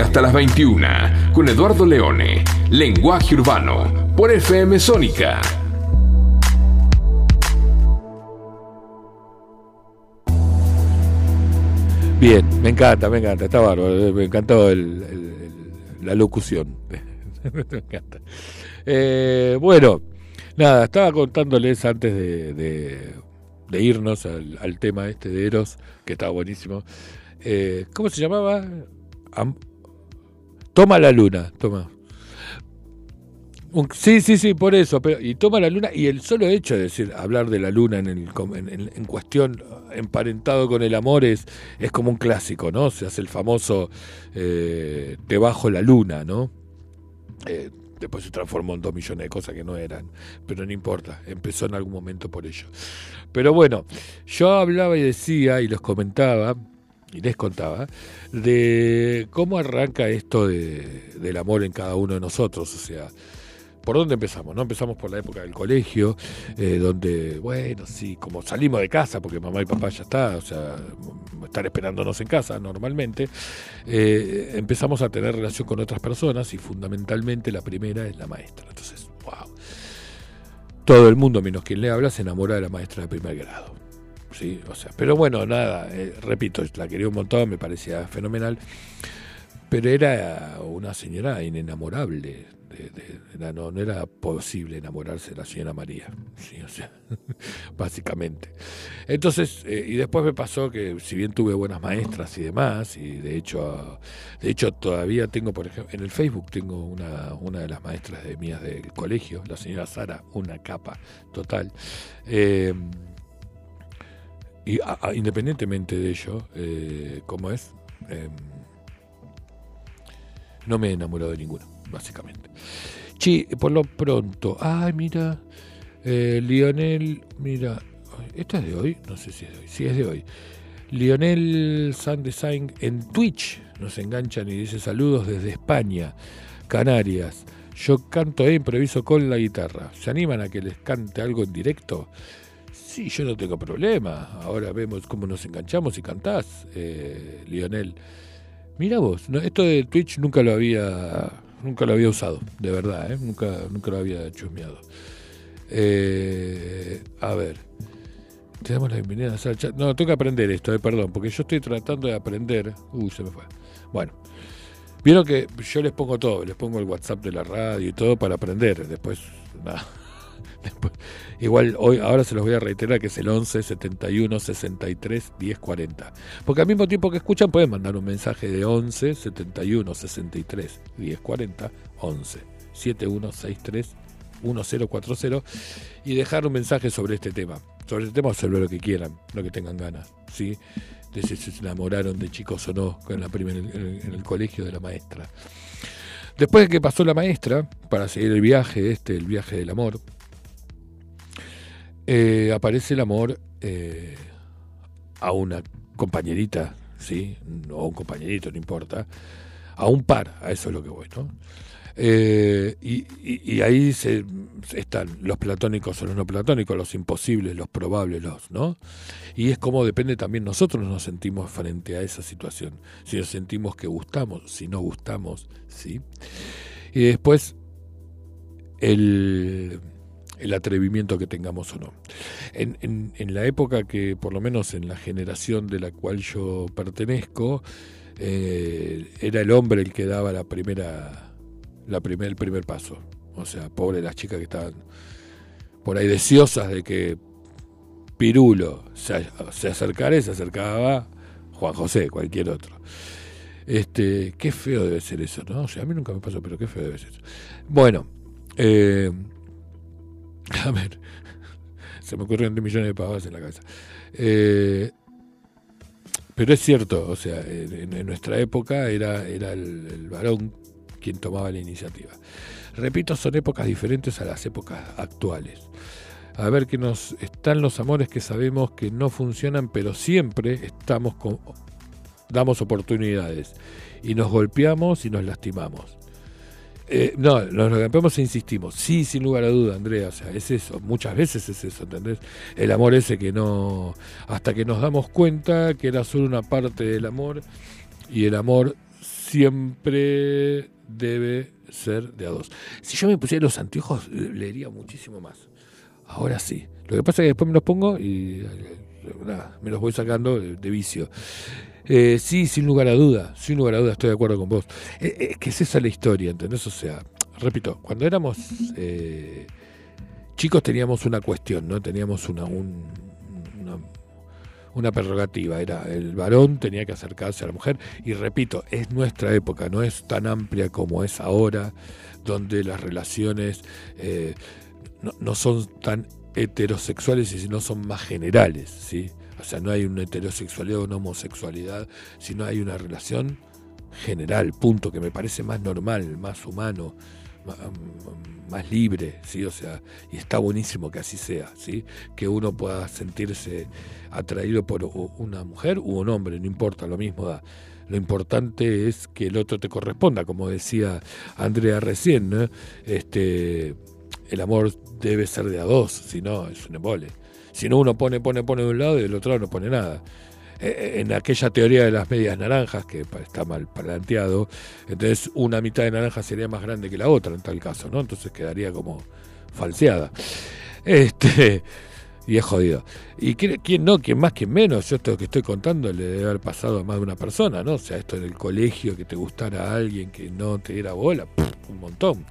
Hasta las 21 con Eduardo Leone, Lenguaje Urbano, por FM Sónica. Bien, me encanta, me encanta, está bárbaro, me encantó la locución. me encanta. Eh, bueno, nada, estaba contándoles antes de, irnos al, tema este de Eros, que estaba buenísimo. Eh, ¿Cómo se llamaba? Toma la luna, toma. sí, sí, sí, por eso. Y toma la luna, y el solo hecho de decir, hablar de la luna en, el, en, cuestión emparentado con el amor es, es como un clásico, ¿no? Se hace el famoso eh, debajo la luna, ¿no? Eh, después se transformó en dos millones de cosas que no eran, pero no importa, empezó en algún momento por ello. Pero bueno, yo hablaba y decía y los comentaba y les contaba de cómo arranca esto de, del amor en cada uno de nosotros, o sea, ¿Por dónde empezamos? ¿No? Empezamos por la época del colegio, eh, donde, bueno, sí, como salimos de casa, porque mamá y papá ya está, o sea, estar esperándonos en casa normalmente, eh, empezamos a tener relación con otras personas y fundamentalmente la primera es la maestra. Entonces, wow. Todo el mundo, menos quien le habla, se enamora de la maestra de primer grado. Sí, o sea, pero bueno, nada, eh, repito, la quería un montón, me parecía fenomenal, pero era una señora inenamorable, no, no, era posible enamorarse de la señora María, sí, o sea, básicamente. Entonces, eh, y después me pasó que si bien tuve buenas maestras y demás, y de hecho, de hecho todavía tengo, por ejemplo, en el Facebook tengo una, una de las maestras de mías del colegio, la señora Sara, una capa total. Em, y independientemente de ello, eh, ¿cómo es? Em, no me he enamorado de ninguno básicamente. Sí, por lo pronto. Ay, mira. Eh, Lionel, mira. ¿Esta es de hoy? No sé si es de hoy. Sí, es de hoy. Lionel Sandesign en Twitch nos enganchan y dice saludos desde España, Canarias. Yo canto e improviso con la guitarra. ¿Se animan a que les cante algo en directo? Sí, yo no tengo problema. Ahora vemos cómo nos enganchamos y cantás, eh, Lionel. Mira vos, esto de Twitch nunca lo había nunca lo había usado, de verdad, ¿eh? nunca, nunca lo había chusmeado. Eh, a ver, te damos la bienvenida al chat. No, tengo que aprender esto, eh, perdón, porque yo estoy tratando de aprender. Uy, se me fue. Bueno, vieron que yo les pongo todo, les pongo el WhatsApp de la radio y todo para aprender. Después, nada. Igual hoy, ahora se los voy a reiterar que es el 11 71 63 10 40. Porque al mismo tiempo que escuchan pueden mandar un mensaje de 11 71 63 10 40 11 7163 1040 y dejar un mensaje sobre este tema. Sobre este tema o sobre lo que quieran, lo que tengan ganas. ¿sí? De si se enamoraron de chicos o no en, la en el colegio de la maestra. Después de que pasó la maestra, para seguir el viaje este, el viaje del amor, eh, aparece el amor eh, a una compañerita, ¿sí? O un compañerito, no importa, a un par, a eso es lo que voy, ¿no? Eh, y, ahí se, están los platónicos o los no platónicos, los imposibles, los probables, los, ¿no? Y es como depende también nosotros nos sentimos frente a esa situación. Si nos sentimos que gustamos, si no gustamos, ¿sí? Y después el el atrevimiento que tengamos o no. En, la época que, por lo menos en la generación de la cual yo pertenezco, eh, era el hombre el que daba la primera, la primer, el primer paso. O sea, pobre las chicas que estaban por ahí deseosas de que Pirulo se, se acercara y se acercaba Juan José, cualquier otro. Este, qué feo debe ser eso, ¿no? O sea, a mí nunca me pasó, pero qué feo debe ser eso. Bueno, eh, A ver, se me ocurrieron millones de pavos en la cabeza. Eh, pero es cierto, o sea, en, nuestra época era, era el, varón quien tomaba la iniciativa. Repito, son épocas diferentes a las épocas actuales. A ver que nos están los amores que sabemos que no funcionan, pero siempre estamos con, damos oportunidades y nos golpeamos y nos lastimamos. Eh, no, nos golpeamos e insistimos. Sí, sin lugar a duda, Andrea. O sea, es eso. Muchas veces es eso, ¿entendés? El amor ese que no. Hasta que nos damos cuenta que era solo una parte del amor y el amor siempre debe ser de a dos. Si yo me pusiera los anteojos, leería muchísimo más. Ahora sí. Lo que pasa es que después me los pongo y nada, me los voy sacando de, vicio. Eh, sí, sin lugar a duda, sin lugar a duda estoy de acuerdo con vos. Eh, eh, que es esa la historia, ¿entendés? O sea, repito, cuando éramos eh, chicos teníamos una cuestión, ¿no? Teníamos una, una, una prerrogativa, era el varón tenía que acercarse a la mujer y repito, es nuestra época, no es tan amplia como es ahora, donde las relaciones no, no son tan heterosexuales y no son más generales, ¿sí? O sea, no hay una heterosexualidad o una homosexualidad, sino hay una relación general, punto, que me parece más normal, más humano, más, libre, ¿sí? O sea, y está buenísimo que así sea, ¿sí? Que uno pueda sentirse atraído por una mujer u un hombre, no importa, lo mismo da. Lo importante es que el otro te corresponda, como decía Andrea recién, ¿no? Este, el amor debe ser de a dos, si no, es un embole. Si no, uno pone, pone, pone de un lado y del otro lado no pone nada. Eh, eh, en aquella teoría de las medias naranjas, que está mal planteado, entonces una mitad de naranja sería más grande que la otra en tal caso, ¿no? Entonces quedaría como falseada. Este, y es jodido. Y quién no, quién más, quién menos, yo esto que estoy contando le debe haber pasado a más de una persona, ¿no? O sea, esto en el colegio, que te gustara a alguien que no te diera bola, un montón.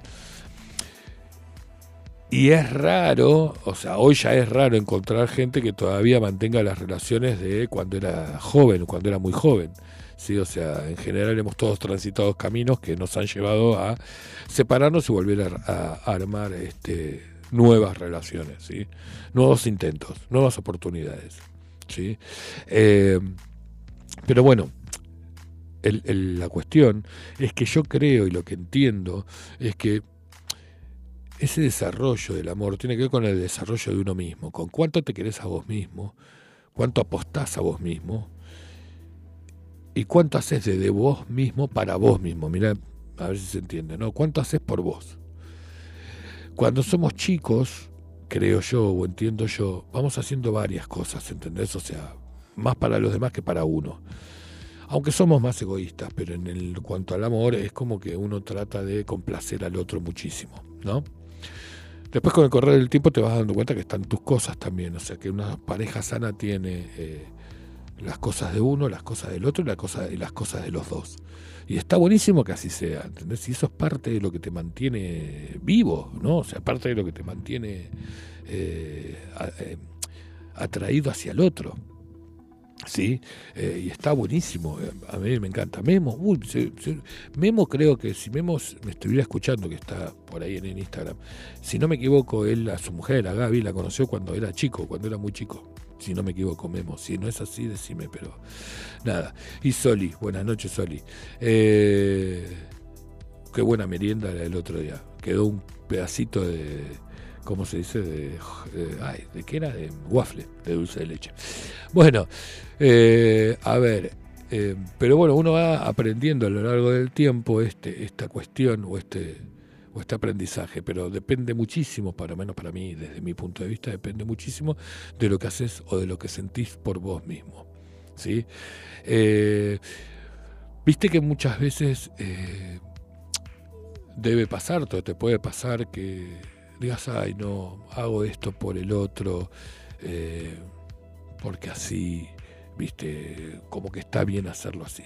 Y es raro, o sea, hoy ya es raro encontrar gente que todavía mantenga las relaciones de cuando era joven, cuando era muy joven. ¿sí? O sea, en general hemos todos transitado caminos que nos han llevado a separarnos y volver a, armar este, nuevas relaciones, ¿sí? nuevos intentos, nuevas oportunidades. ¿sí? Eh, pero bueno, la cuestión es que yo creo y lo que entiendo es que ese desarrollo del amor tiene que ver con el desarrollo de uno mismo, con cuánto te querés a vos mismo, cuánto apostás a vos mismo y cuánto haces de, vos mismo para vos mismo. Mira, a ver si se entiende, ¿no? ¿Cuánto haces por vos? Cuando somos chicos, creo yo o entiendo yo, vamos haciendo varias cosas, ¿entendés? O sea, más para los demás que para uno. Aunque somos más egoístas, pero en el cuanto al amor es como que uno trata de complacer al otro muchísimo, ¿no? Después con el correr del tiempo te vas dando cuenta que están tus cosas también, o sea que una pareja sana tiene eh, las cosas de uno, las cosas del otro y, las cosas de los dos. Y está buenísimo que así sea, ¿entendés? Y eso es parte de lo que te mantiene vivo, ¿no? O sea, parte de lo que te mantiene eh, eh, atraído hacia el otro. Sí, eh, y está buenísimo. A mí me encanta. Memo, Memo creo que si Memo me estuviera escuchando, que está por ahí en, Instagram, si no me equivoco, él a su mujer, a Gaby, la conoció cuando era chico, cuando era muy chico. Si no me equivoco, Memo. Si no es así, decime, pero nada. Y Soli, buenas noches, Soli. Eh, qué buena merienda el otro día. Quedó un pedacito de ¿cómo se dice? De, ay, ¿de qué era? De waffle, de dulce de leche. Bueno, eh, a ver, eh, pero bueno, uno va aprendiendo a lo largo del tiempo este, esta cuestión o este, o este aprendizaje, pero depende muchísimo, para menos para mí, desde mi punto de vista, depende muchísimo de lo que haces o de lo que sentís por vos mismo. ¿sí? Eh, viste que muchas veces debe pasar, te puede pasar que digas, ay, no, hago esto por el otro, eh, porque así, viste, como que está bien hacerlo así.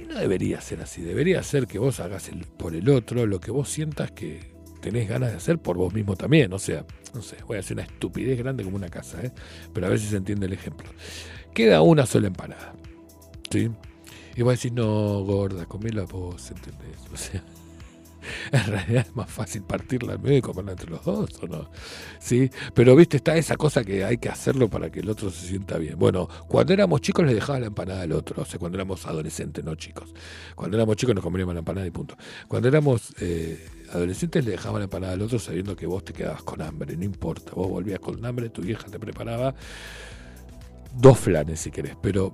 Y no debería ser así, debería ser que vos hagas por el otro lo que vos sientas que tenés ganas de hacer por vos mismo también. O sea, no sé, voy a hacer una estupidez grande como una casa, ¿eh? pero a ver si se entiende el ejemplo. Queda una sola empanada, ¿sí? Y vos decís, no, gorda, comela vos, ¿entendés? O sea, en realidad es más fácil partirla al medio y comerla entre los dos, ¿o no? Sí, pero viste, está esa cosa que hay que hacerlo para que el otro se sienta bien. Bueno, cuando éramos chicos le dejaba la empanada al otro, o sea, cuando éramos adolescentes, no chicos. Cuando éramos chicos nos comíamos la empanada y punto. Cuando éramos eh, adolescentes le dejaba la empanada al otro sabiendo que vos te quedabas con hambre, no importa, vos volvías con hambre, tu vieja te preparaba dos flanes si querés, pero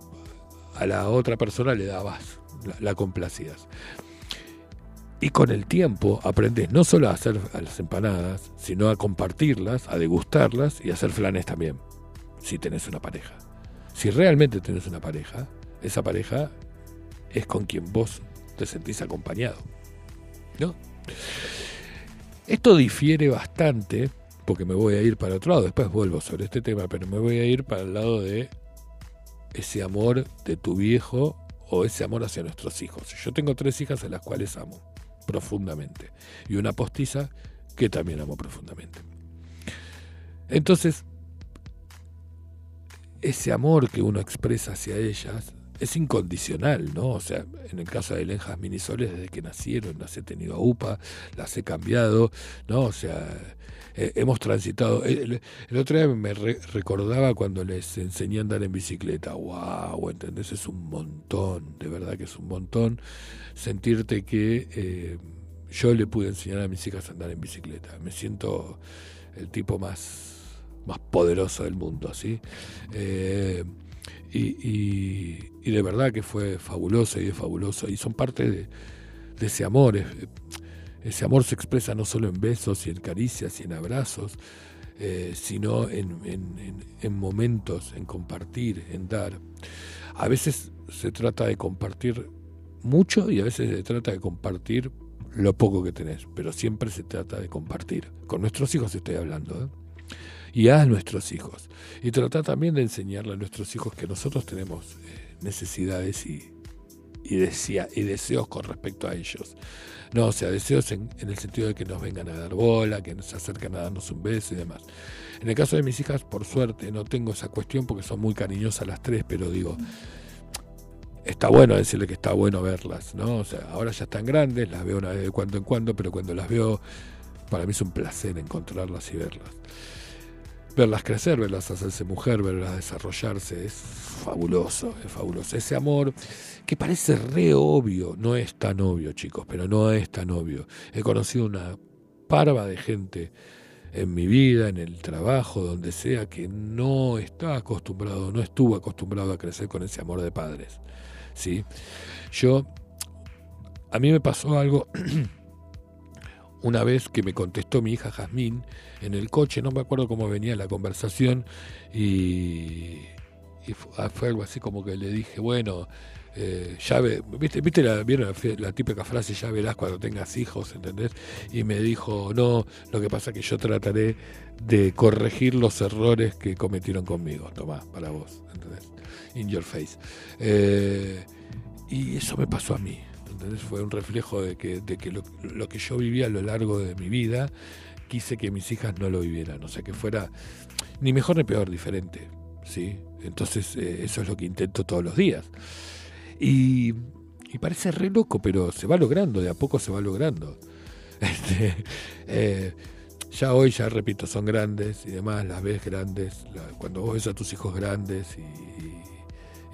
a la otra persona le dabas, la, la complacías. Y con el tiempo aprendes no solo a hacer las empanadas, sino a compartirlas, a degustarlas y a hacer flanes también, si tenés una pareja. Si realmente tenés una pareja, esa pareja es con quien vos te sentís acompañado. ¿No? Esto difiere bastante, porque me voy a ir para otro lado, después vuelvo sobre este tema, pero me voy a ir para el lado de ese amor de tu viejo o ese amor hacia nuestros hijos. Yo tengo tres hijas a las cuales amo profundamente y una postiza que también amo profundamente. Entonces, ese amor que uno expresa hacia ellas es incondicional, ¿no? O sea, en el caso de Lenjas Minisoles, desde que nacieron, las he tenido a UPA, las he cambiado, ¿no? O sea, eh, hemos transitado. El, otro día me recordaba cuando les enseñé a andar en bicicleta. ¡Wow! ¿Entendés? Es un montón, de verdad que es un montón sentirte que eh, yo le pude enseñar a mis hijas a andar en bicicleta. Me siento el tipo más más poderoso del mundo, ¿sí? Eh, y, de verdad que fue fabuloso y es fabuloso. Y son parte de, ese amor. Ese amor se expresa no solo en besos y en caricias y en abrazos, eh, sino en, momentos, en compartir, en dar. A veces se trata de compartir mucho y a veces se trata de compartir lo poco que tenés, pero siempre se trata de compartir. Con nuestros hijos estoy hablando. ¿eh? y a nuestros hijos. Y tratar también de enseñarle a nuestros hijos que nosotros tenemos eh, necesidades y deseos con respecto a ellos. No, o sea, deseos en, el sentido de que nos vengan a dar bola, que nos acerquen a darnos un beso y demás. En el caso de mis hijas, por suerte, no tengo esa cuestión porque son muy cariñosas las tres, pero digo, está bueno decirle que está bueno verlas, ¿no? O sea, ahora ya están grandes, las veo una vez de cuando en cuando, pero cuando las veo, para mí es un placer encontrarlas y verlas verlas crecer, verlas hacerse mujer, verlas desarrollarse, es fabuloso, es fabuloso. Ese amor que parece re obvio, no es tan obvio, chicos, pero no es tan obvio. He conocido una parva de gente en mi vida, en el trabajo, donde sea, que no está acostumbrado, no estuvo acostumbrado a crecer con ese amor de padres. ¿sí? Yo, a mí me pasó algo una vez que me contestó mi hija Jazmín en el coche, no me acuerdo cómo venía la conversación, y, ah, fue, algo así como que le dije, bueno, eh, ya ¿viste, viste la, ¿vieron la, típica frase, ya verás cuando tengas hijos, ¿entendés? Y me dijo, no, lo que pasa es que yo trataré de corregir los errores que cometieron conmigo, tomá, para vos, ¿entendés? In your face. Eh, y eso me pasó a mí. Fue un reflejo de que, de que lo, que yo vivía a lo largo de mi vida, quise que mis hijas no lo vivieran, o sea, que fuera ni mejor ni peor, diferente, ¿sí? Entonces, eh, eso es lo que intento todos los días. Y, parece re loco, pero se va logrando, de a poco se va logrando. Este, eh, ya hoy, ya repito, son grandes y demás, las ves grandes, cuando vos ves a tus hijos grandes y y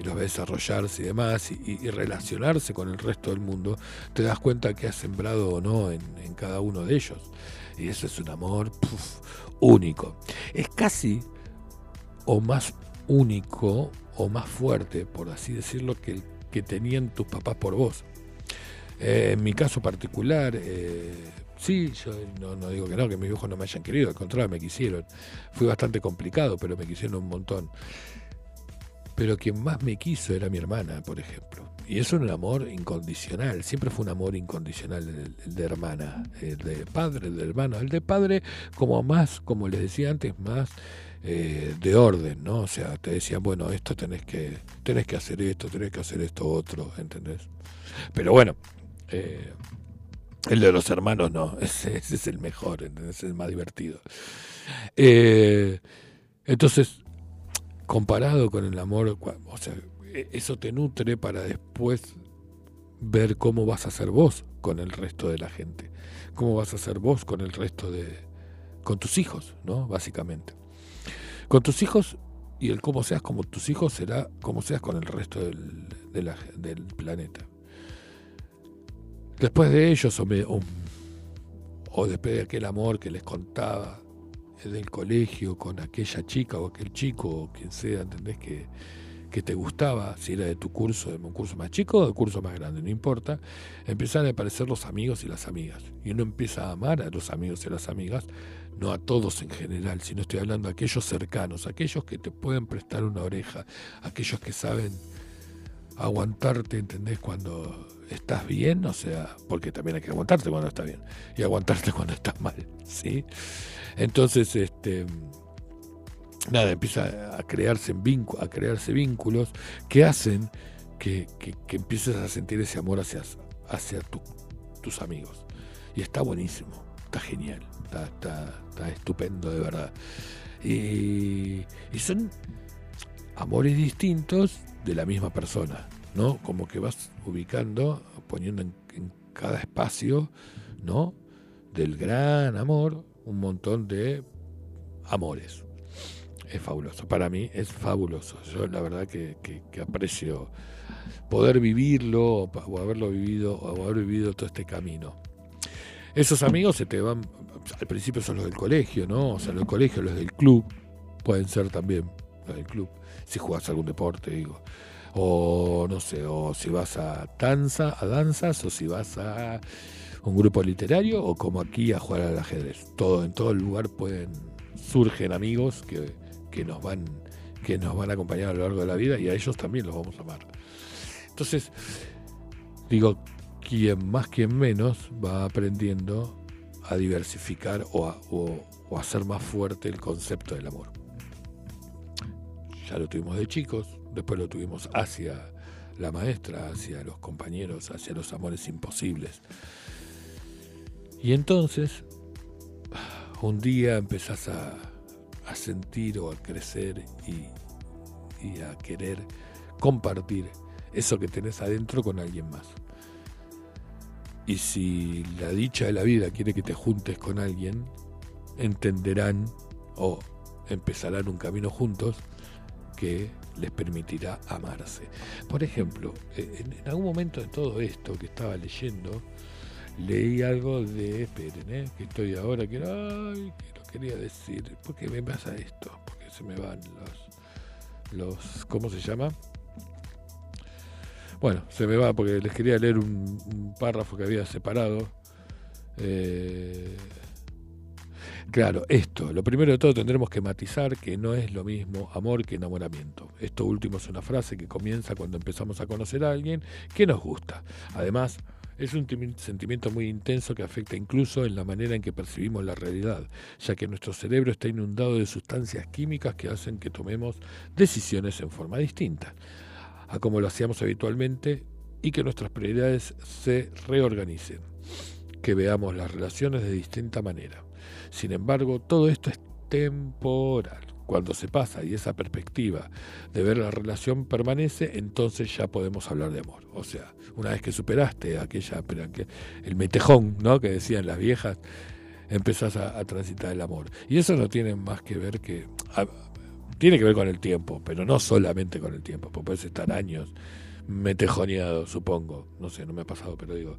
los ves desarrollarse y demás y, relacionarse con el resto del mundo, te das cuenta que has sembrado o no en, cada uno de ellos. Y eso es un amor único. Es casi o más único o más fuerte, por así decirlo, que el que tenían tus papás por vos. Eh, en mi caso particular, eh, sí, yo no, digo que no, que mis hijos no me hayan querido, al contrario, me quisieron. Fue bastante complicado, pero me quisieron un montón pero quien más me quiso era mi hermana, por ejemplo. Y eso es un amor incondicional, siempre fue un amor incondicional el, de hermana, el de padre, el de hermano, el de padre como más, como les decía antes, más eh, de orden, ¿no? O sea, te decían, bueno, esto tenés que, tenés que hacer esto, tenés que hacer esto otro, ¿entendés? Pero bueno, eh, el de los hermanos no, ese, es el mejor, ¿entendés? Es el más divertido. Eh, entonces, comparado con el amor, o sea, e, eso te nutre para después ver cómo vas a ser vos con el resto de la gente, cómo vas a ser vos con el resto de, con tus hijos, ¿no? Básicamente. Con tus hijos y el cómo seas como tus hijos será como seas con el resto del, del planeta. Después de ellos, o, o, o después de aquel amor que les contaba, del colegio con aquella chica o aquel chico o quien sea, ¿entendés? Que, que te gustaba, si era de tu curso, de un curso más chico o de curso más grande, no importa, empiezan a aparecer los amigos y las amigas. Y uno empieza a amar a los amigos y a las amigas, no a todos en general, sino estoy hablando a aquellos cercanos, aquellos que te pueden prestar una oreja, aquellos que saben aguantarte, ¿entendés? Cuando estás bien, o sea, porque también hay que aguantarte cuando estás bien y aguantarte cuando estás mal, ¿sí? Entonces, este nada, empieza a crearse, a crearse vínculos que hacen que, empieces a sentir ese amor hacia, hacia tus amigos. Y está buenísimo, está genial, está, estupendo de verdad. Y, son amores distintos de la misma persona, ¿no? Como que vas ubicando, poniendo en, en cada espacio, ¿no? Del gran amor, un montón de amores es fabuloso. Para mí es fabuloso. Yo la verdad que, aprecio poder vivirlo o haberlo vivido o haber vivido todo este camino. Esos amigos se te van, al principio son los del colegio, ¿no? O sea, los del colegio, los del club, pueden ser también los del club, si jugás algún deporte, digo. O no sé, o si vas a danza, a danzas, o si vas a un grupo literario, o como aquí a jugar al ajedrez. Todo, en todo lugar pueden, surgen amigos que, que nos van que nos van a acompañar a lo largo de la vida y a ellos también los vamos a amar. Entonces, digo, quien más, quien menos va aprendiendo a diversificar o a, o, hacer más fuerte el concepto del amor. Ya lo tuvimos de chicos, después lo tuvimos hacia la maestra, hacia los compañeros, hacia los amores imposibles. Y entonces, un día empezás a, sentir o a crecer y, a querer compartir eso que tenés adentro con alguien más. Y si la dicha de la vida quiere que te juntes con alguien, entenderán o empezarán un camino juntos que les permitirá amarse. Por ejemplo, eh, en, algún momento de todo esto que estaba leyendo, leí algo de, esperen, eh, que estoy ahora, que, ay, quería decir, ¿por qué me pasa esto? Porque se me van los, los ¿cómo se llama? Bueno, se me va porque les quería leer un, párrafo que había separado. Eh, claro, esto, lo primero de todo tendremos que matizar que no es lo mismo amor que enamoramiento. Esto último es una frase que comienza cuando empezamos a conocer a alguien que nos gusta. Además, es un sentimiento muy intenso que afecta incluso en la manera en que percibimos la realidad, ya que nuestro cerebro está inundado de sustancias químicas que hacen que tomemos decisiones en forma distinta a como lo hacíamos habitualmente y que nuestras prioridades se reorganicen, que veamos las relaciones de distinta manera. Sin embargo, todo esto es temporal. Cuando se pasa y esa perspectiva de ver la relación permanece, entonces ya podemos hablar de amor. O sea, una vez que superaste aquella, el metejón, ¿no? Que decían las viejas, empezás a, transitar el amor. Y eso no tiene más que ver que... tiene que ver con el tiempo, pero no solamente con el tiempo, porque puedes estar años metejoneado, supongo. No sé, no me ha pasado, pero digo.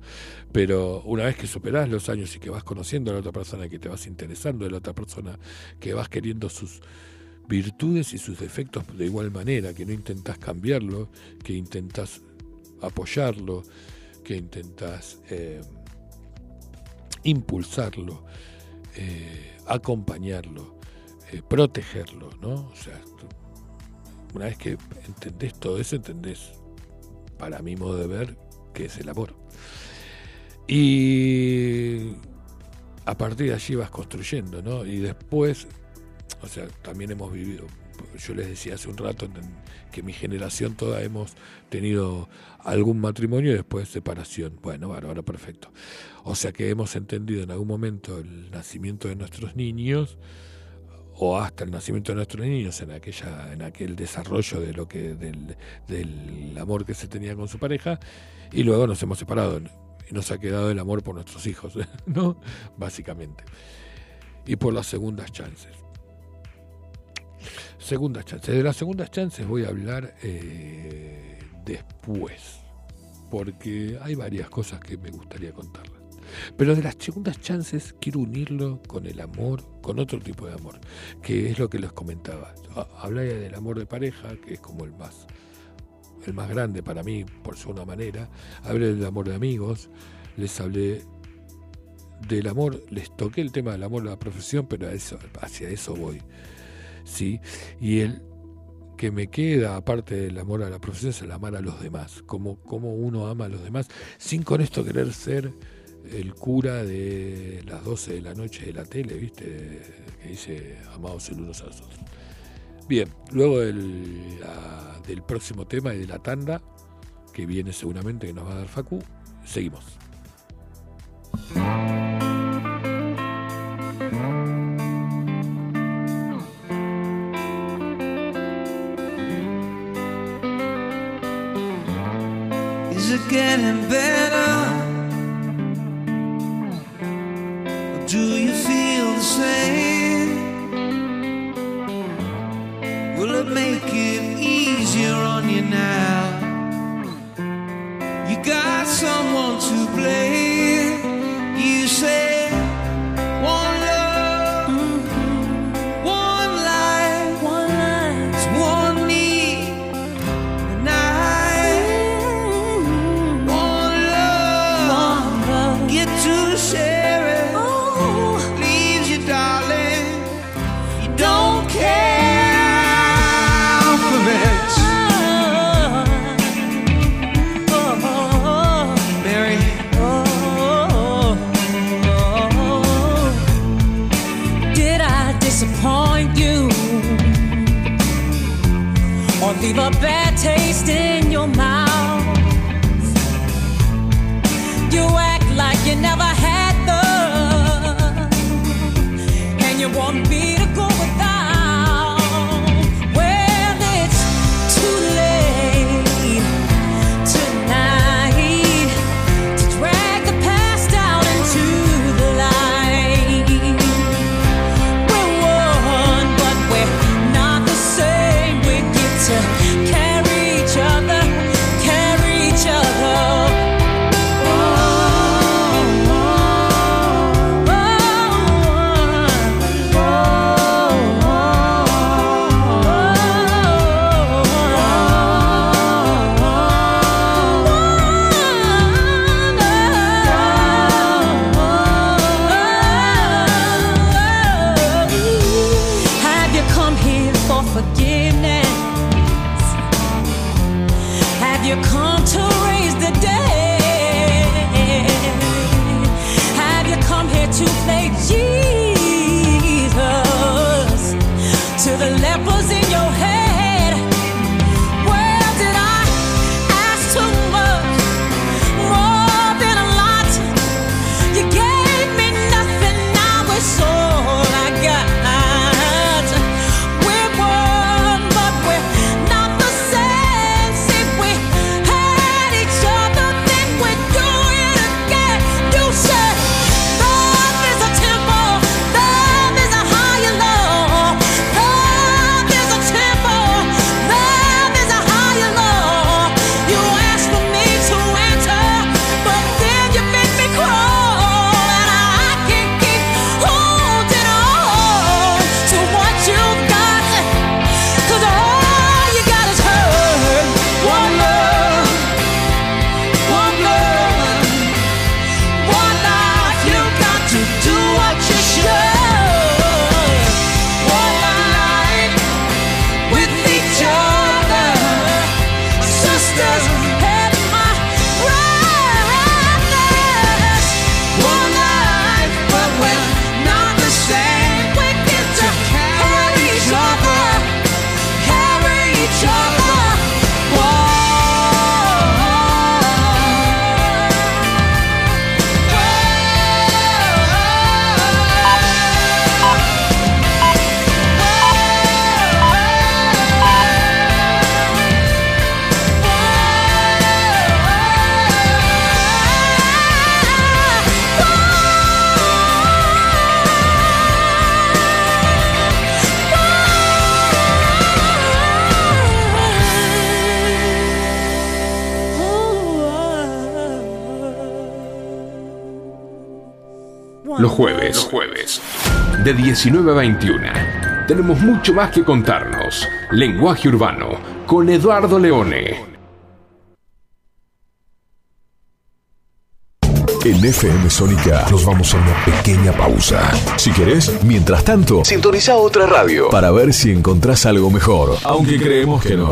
Pero una vez que superás los años y que vas conociendo a la otra persona, que te vas interesando de la otra persona, que vas queriendo sus virtudes y sus defectos de igual manera, que no intentas cambiarlo, que intentas apoyarlo, que intentas eh, impulsarlo, eh, acompañarlo, eh, protegerlo, ¿no? Sea, una vez que entendés todo eso, entendés, para mi modo de ver, que es el amor. Y a partir de allí vas construyendo, ¿no? Y después o sea, también hemos vivido, yo les decía hace un rato que mi generación toda hemos tenido algún matrimonio y después separación. Bueno, ahora perfecto. O sea que hemos entendido en algún momento el nacimiento de nuestros niños o hasta el nacimiento de nuestros niños en aquella en aquel desarrollo de lo que del, del amor que se tenía con su pareja y luego nos hemos separado y nos ha quedado el amor por nuestros hijos, ¿no? Básicamente. Y por las segundas chances. Segundas chances. De las segundas chances voy a hablar eh, después, porque hay varias cosas que me gustaría contarles. Pero de las segundas chances quiero unirlo con el amor, con otro tipo de amor, que es lo que les comentaba. Hablaba del amor de pareja, que es como el más, el más grande para mí, por su una manera. Hablé del amor de amigos, les hablé del amor, les toqué el tema del amor de la profesión, pero a eso, hacia eso voy. ¿Sí? Y el que me queda, aparte del amor a la profesión, es el amar a los demás. Como, como uno ama a los demás, sin con esto querer ser el cura de las 12 de la noche de la tele, ¿viste? Que dice amados el unos a los otros. Bien, luego del, del próximo tema y de la tanda, que viene seguramente que nos va a dar Facu, seguimos. Getting better? Or do you feel the same? 1921. Tenemos mucho más que contarnos. Lenguaje Urbano con Eduardo Leone. En FM Sónica nos vamos a una pequeña pausa. Si querés, mientras tanto, sintoniza otra radio para ver si encontrás algo mejor, aunque creemos que no.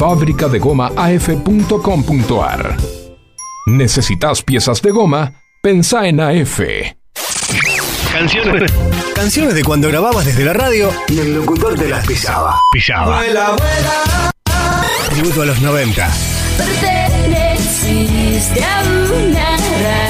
fabricadegomaaf.com.ar. ¿Necesitas piezas de goma? Pensá en AF. Canciones. Canciones de cuando grababas desde la radio y el locutor te las pisaba. Pisaba. Tributo a los 90. Perteneciste a una raza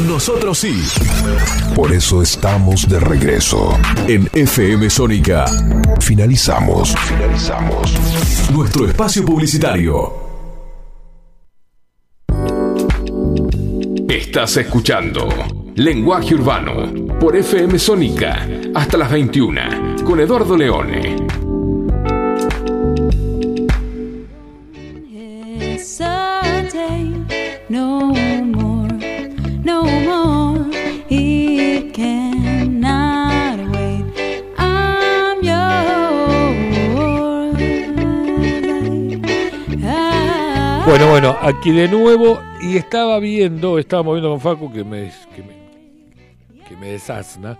Nosotros sí. Por eso estamos de regreso. En FM Sónica. Finalizamos. Finalizamos. Nuestro espacio publicitario. Estás escuchando Lenguaje Urbano por FM Sónica hasta las 21 con Eduardo Leone. Bueno, bueno, aquí de nuevo y estaba viendo, estábamos viendo con Facu que me, que me, que desasna,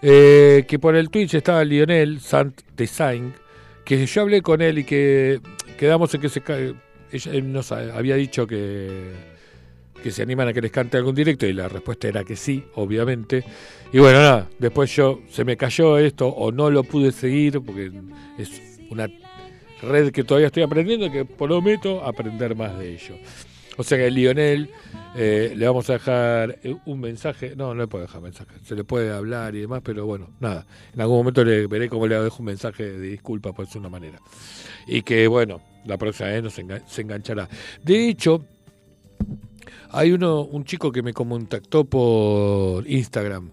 eh, que por el Twitch estaba Lionel Sant Design, que yo hablé con él y que quedamos en que se ella- nos ha- había dicho que, que se animan a que les cante algún directo y la respuesta era que sí, obviamente. Y bueno, nada, después yo se me cayó esto o no lo pude seguir porque es una red que todavía estoy aprendiendo que prometo aprender más de ello. O sea que Lionel eh, le vamos a dejar eh, un mensaje, no, no le puedo dejar mensaje, se le puede hablar y demás, pero bueno, nada, en algún momento le veré cómo le dejo un mensaje de disculpa por decir una manera. Y que bueno, la próxima vez no se, engan- se enganchará. De hecho, Hay uno, un chico que me contactó por Instagram,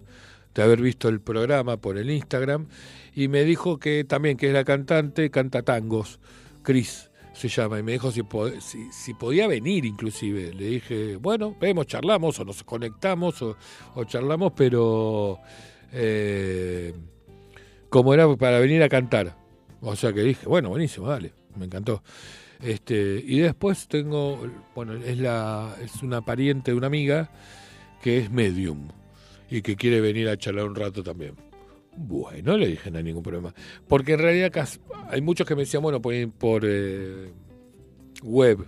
de haber visto el programa por el Instagram, y me dijo que también que era cantante, canta tangos, Chris se llama, y me dijo si, si, si podía venir inclusive. Le dije, bueno, vemos, charlamos, o nos conectamos, o, o charlamos, pero eh, como era para venir a cantar. O sea que dije, bueno, buenísimo, dale, me encantó. Este, y después tengo, bueno, es la es una pariente de una amiga que es medium y que quiere venir a charlar un rato también. Bueno, le dije, no hay ningún problema. Porque en realidad hay muchos que me decían, bueno, por, por eh, web.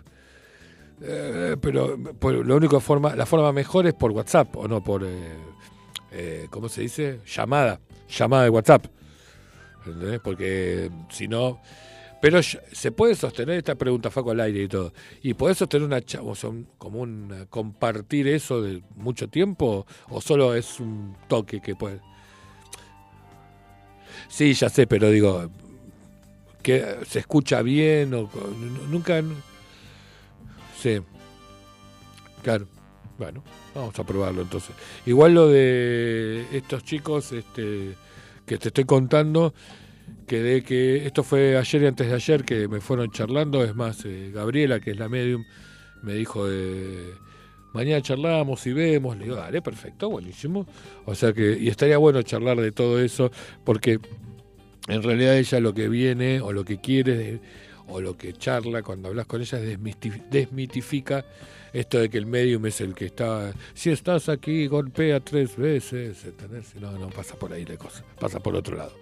Eh, pero la única forma, la forma mejor es por WhatsApp, o no por, eh, eh, ¿cómo se dice? Llamada, llamada de WhatsApp. ¿Entendés? Porque si no... Pero se puede sostener esta pregunta, Faco, al aire y todo. ¿Y podés sostener una o sea, un- como un compartir eso de mucho tiempo? ¿O solo es un toque que puede...? Sí, ya sé, pero digo, que se escucha bien o nunca... Sí, claro. Bueno, vamos a probarlo entonces. Igual lo de estos chicos este, que te estoy contando, que de que esto fue ayer y antes de ayer que me fueron charlando, es más, eh, Gabriela, que es la medium, me dijo de mañana charlamos y vemos, le digo, dale, perfecto, buenísimo. O sea que, y estaría bueno charlar de todo eso, porque en realidad ella lo que viene o lo que quiere o lo que charla cuando hablas con ella desmitifica esto de que el medium es el que está, si estás aquí, golpea tres veces, ¿entendés? No, no pasa por ahí la cosa, pasa por otro lado.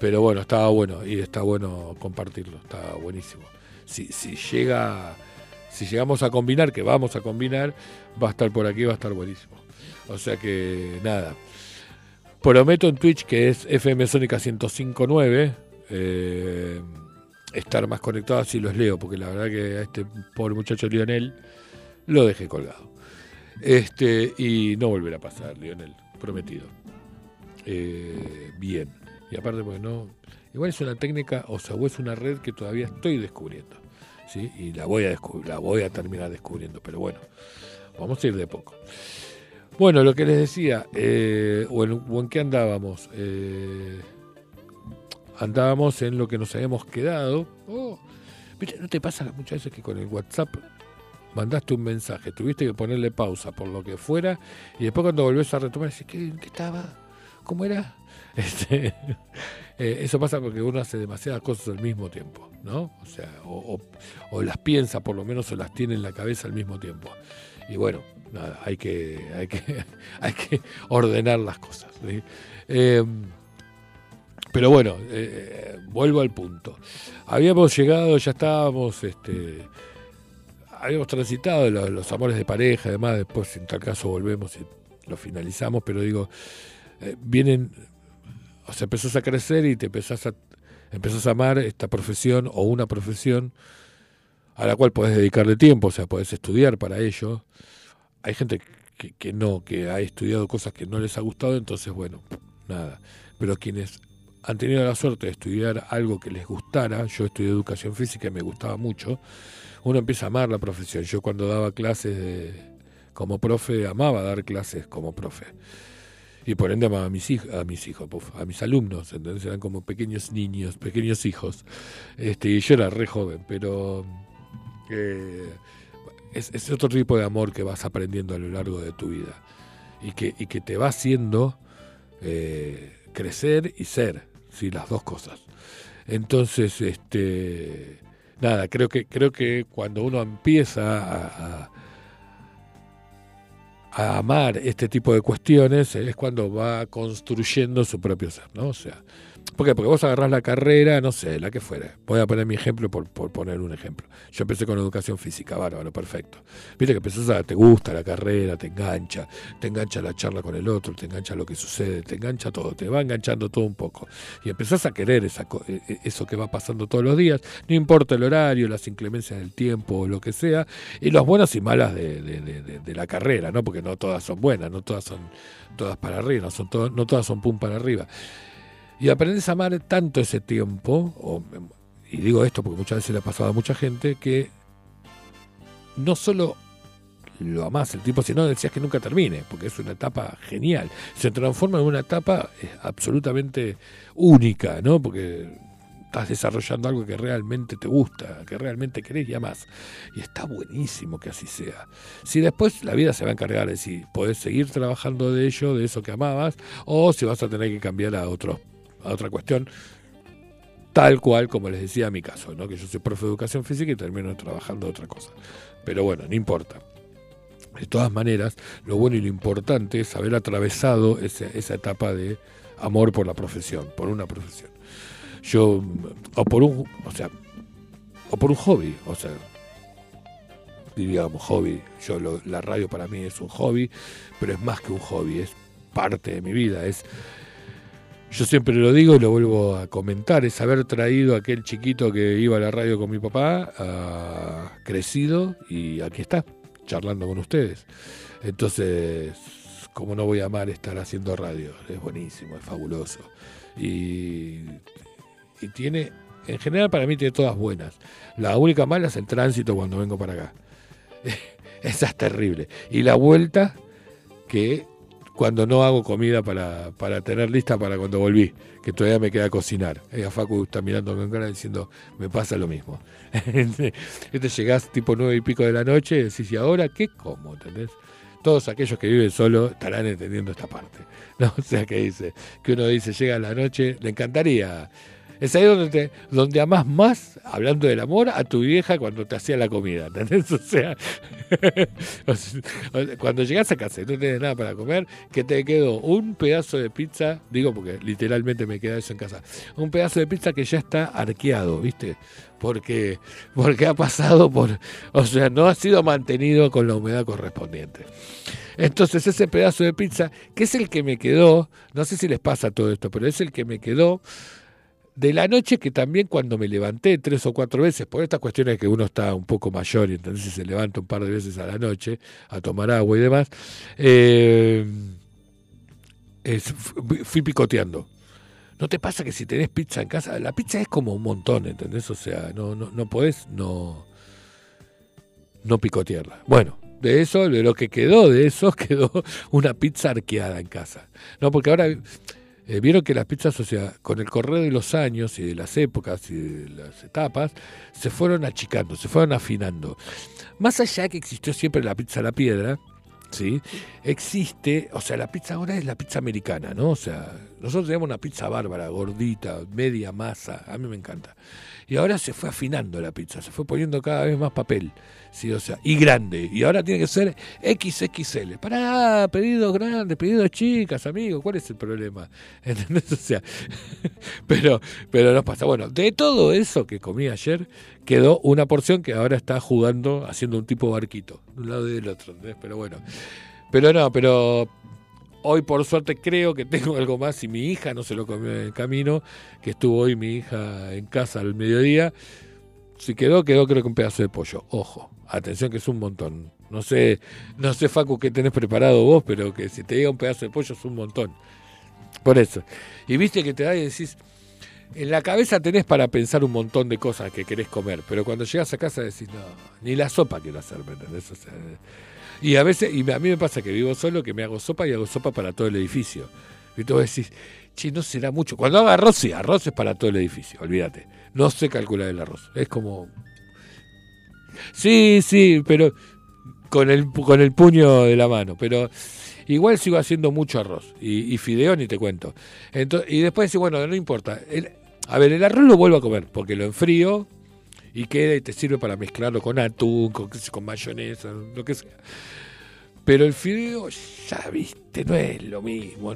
Pero bueno, estaba bueno y está bueno compartirlo, está buenísimo. Si, si llega, si llegamos a combinar, que vamos a combinar, va a estar por aquí, va a estar buenísimo. O sea que nada. Prometo en Twitch que es FM Sónica 1059. eh, estar más conectado así los leo, porque la verdad que a este pobre muchacho Lionel lo dejé colgado. Este, y no volverá a pasar, Lionel, prometido. Eh, bien. Y aparte, porque no. Igual es una técnica, o sea, o es una red que todavía estoy descubriendo. ¿Sí? Y la voy a descubrir, la voy a terminar descubriendo. Pero bueno, vamos a ir de poco. Bueno, lo que les decía, eh, o, en, qué andábamos. Eh, andábamos en lo que nos habíamos quedado. Oh. ¿No te pasa muchas veces que con el WhatsApp mandaste un mensaje, tuviste que ponerle pausa por lo que fuera, y después cuando volvés a retomar, decís, ¿qué, qué estaba? ¿Cómo era? Este, eh, eso pasa porque uno hace demasiadas cosas al mismo tiempo, ¿no? O sea, o, las piensa por lo menos o las tiene en la cabeza al mismo tiempo. Y bueno, nada, hay que, hay que, hay que ordenar las cosas. Eh, pero bueno, eh, vuelvo al punto. Habíamos llegado, ya estábamos, este, habíamos transitado los, los amores de pareja, además después en tal caso volvemos y lo finalizamos, pero digo, vienen, o sea, empezás a crecer y te empezás a, empezás a amar esta profesión o una profesión a la cual podés dedicarle tiempo, o sea, podés estudiar para ello. Hay gente que, que no, que ha estudiado cosas que no les ha gustado, entonces bueno, nada. Pero quienes han tenido la suerte de estudiar algo que les gustara, yo estudié educación física y me gustaba mucho, uno empieza a amar la profesión. Yo cuando daba clases de- como profe, amaba dar clases como profe. Y por ende amaba a mis hijos, a mis hijos, a mis alumnos, entonces eran como pequeños niños, pequeños hijos. Este, y yo era re joven, pero eh, es, otro tipo de amor que vas aprendiendo a lo largo de tu vida. Y que, y que te va haciendo eh, crecer y ser, sí, las dos cosas. Entonces, este nada, creo que, creo que cuando uno empieza a- a amar este tipo de cuestiones es cuando va construyendo su propio ser, ¿no? O sea, ¿por qué? Porque vos agarrás la carrera, no sé, la que fuera. Voy a poner mi ejemplo por, por poner un ejemplo. Yo empecé con educación física, bárbaro, perfecto. Viste que empezás a, te gusta la carrera, te engancha, te engancha la charla con el otro, te engancha lo que sucede, te engancha todo, te va enganchando todo un poco. Y empezás a querer esa, eh, eh, eso que va pasando todos los días, no importa el horario, las inclemencias del tiempo o lo que sea, y los buenos y malas de, de- de- de- de la carrera, ¿no? Porque no todas son buenas, no todas son todas para arriba, no, son to- no todas son pum para arriba. Y aprendes a amar tanto ese tiempo, o, y digo esto porque muchas veces le ha pasado a mucha gente, que no solo lo amás el tipo, si no decías que nunca termine, porque es una etapa genial. Se transforma en una etapa eh, absolutamente única, ¿no? Porque estás desarrollando algo que realmente te gusta, que realmente querés y amás. Y está buenísimo que así sea. Si después la vida se va a encargar de si podés seguir trabajando de ello, de eso que amabas, o si vas a tener que cambiar a, otro, otra cuestión, tal cual como les decía mi caso, ¿no? que yo soy profe de educación física y termino trabajando otra cosa. Pero bueno, no importa. De todas maneras, lo bueno y lo importante es haber atravesado ese- esa etapa de amor por la profesión, por una profesión. Yo, o por un, o sea, o por un hobby, o sea, diríamos hobby. Yo lo- la radio para mí es un hobby, pero es más que un hobby, es parte de mi vida, es yo siempre lo digo y lo vuelvo a comentar, es haber traído a aquel chiquito que iba a la radio con mi papá, crecido y aquí está, charlando con ustedes. Entonces, como no voy a amar estar haciendo radio? Es buenísimo, es fabuloso. Y, y tiene, en general para mí tiene todas buenas. La única mala es el tránsito cuando vengo para acá. Esa es terrible. Y la vuelta que cuando no hago comida para, para tener lista para cuando volví, que todavía me queda cocinar. Eh, a Facu está mirando con cara diciendo, me pasa lo mismo. este llegás tipo nueve y pico de la noche y decís, ¿y ahora qué como? ¿Entendés? Todos aquellos que viven solo estarán entendiendo esta parte. ¿no? O sea, que dice, que uno dice, llega la noche, le encantaría. Es ahí donde, te, donde amás más, hablando del amor, a tu vieja cuando te hacía la comida. ¿Entendés? O sea, cuando llegás a casa y no tenés nada para comer, que te quedó un pedazo de pizza, digo porque literalmente me queda eso en casa, un pedazo de pizza que ya está arqueado, ¿viste? Porque, porque ha pasado por, o sea, no ha sido mantenido con la humedad correspondiente. Entonces ese pedazo de pizza, que es el que me quedó, no sé si les pasa todo esto, pero es el que me quedó de la noche que también cuando me levanté tres o cuatro veces, por estas cuestiones que uno está un poco mayor y entonces se levanta un par de veces a la noche a tomar agua y demás, eh, fui picoteando. ¿No te pasa que si tenés pizza en casa, la pizza es como un montón, ¿entendés? O sea, no, no, no podés no, no picotearla. Bueno, de eso, de lo que quedó de eso, quedó una pizza arqueada en casa. No, porque ahora eh, vieron que las pizzas, o sea, con el correr de los años y de las épocas y de las etapas, se fueron achicando, se fueron afinando. Más allá que existió siempre la pizza a la piedra, ¿sí? Existe, o sea, la pizza ahora es la pizza americana, ¿no? O sea, nosotros tenemos una pizza bárbara, gordita, media masa, a mí me encanta. Y ahora se fue afinando la pizza, se fue poniendo cada vez más papel, ¿sí? O sea, y grande. Y ahora tiene que ser XXL. Pará, pedidos grandes, pedidos chicas, amigo, ¿cuál es el problema? ¿Entendés? O sea, pero, pero nos pasa. Bueno, de todo eso que comí ayer, quedó una porción que ahora está jugando, haciendo un tipo barquito, de un lado y del otro, ¿entendés? Pero bueno. Pero no, pero hoy por suerte creo que tengo algo más y mi hija no se lo comió en el camino, que estuvo hoy mi hija en casa al mediodía. Si quedó, quedó creo que un pedazo de pollo. Ojo, atención que es un montón. No sé, no sé Facu qué tenés preparado vos, pero que si te diga un pedazo de pollo es un montón. Por eso. Y viste que te da y decís, en la cabeza tenés para pensar un montón de cosas que querés comer, pero cuando llegas a casa decís, no, ni la sopa quiero hacer, ¿me entendés? Y a veces, y a mí me pasa que vivo solo, que me hago sopa y hago sopa para todo el edificio. Y tú decís, che, no será mucho. Cuando hago arroz, sí, arroz es para todo el edificio, olvídate. No sé calcular el arroz. Es como. Sí, sí, pero con el, con el puño de la mano. Pero igual sigo haciendo mucho arroz. Y, y fideo ni te cuento. Entonces, y después decís, bueno, no importa. A ver, el arroz lo vuelvo a comer porque lo enfrío y queda y te sirve para mezclarlo con atún, con, con mayonesa, lo que sea. Pero el fideo, ya viste, no es lo mismo.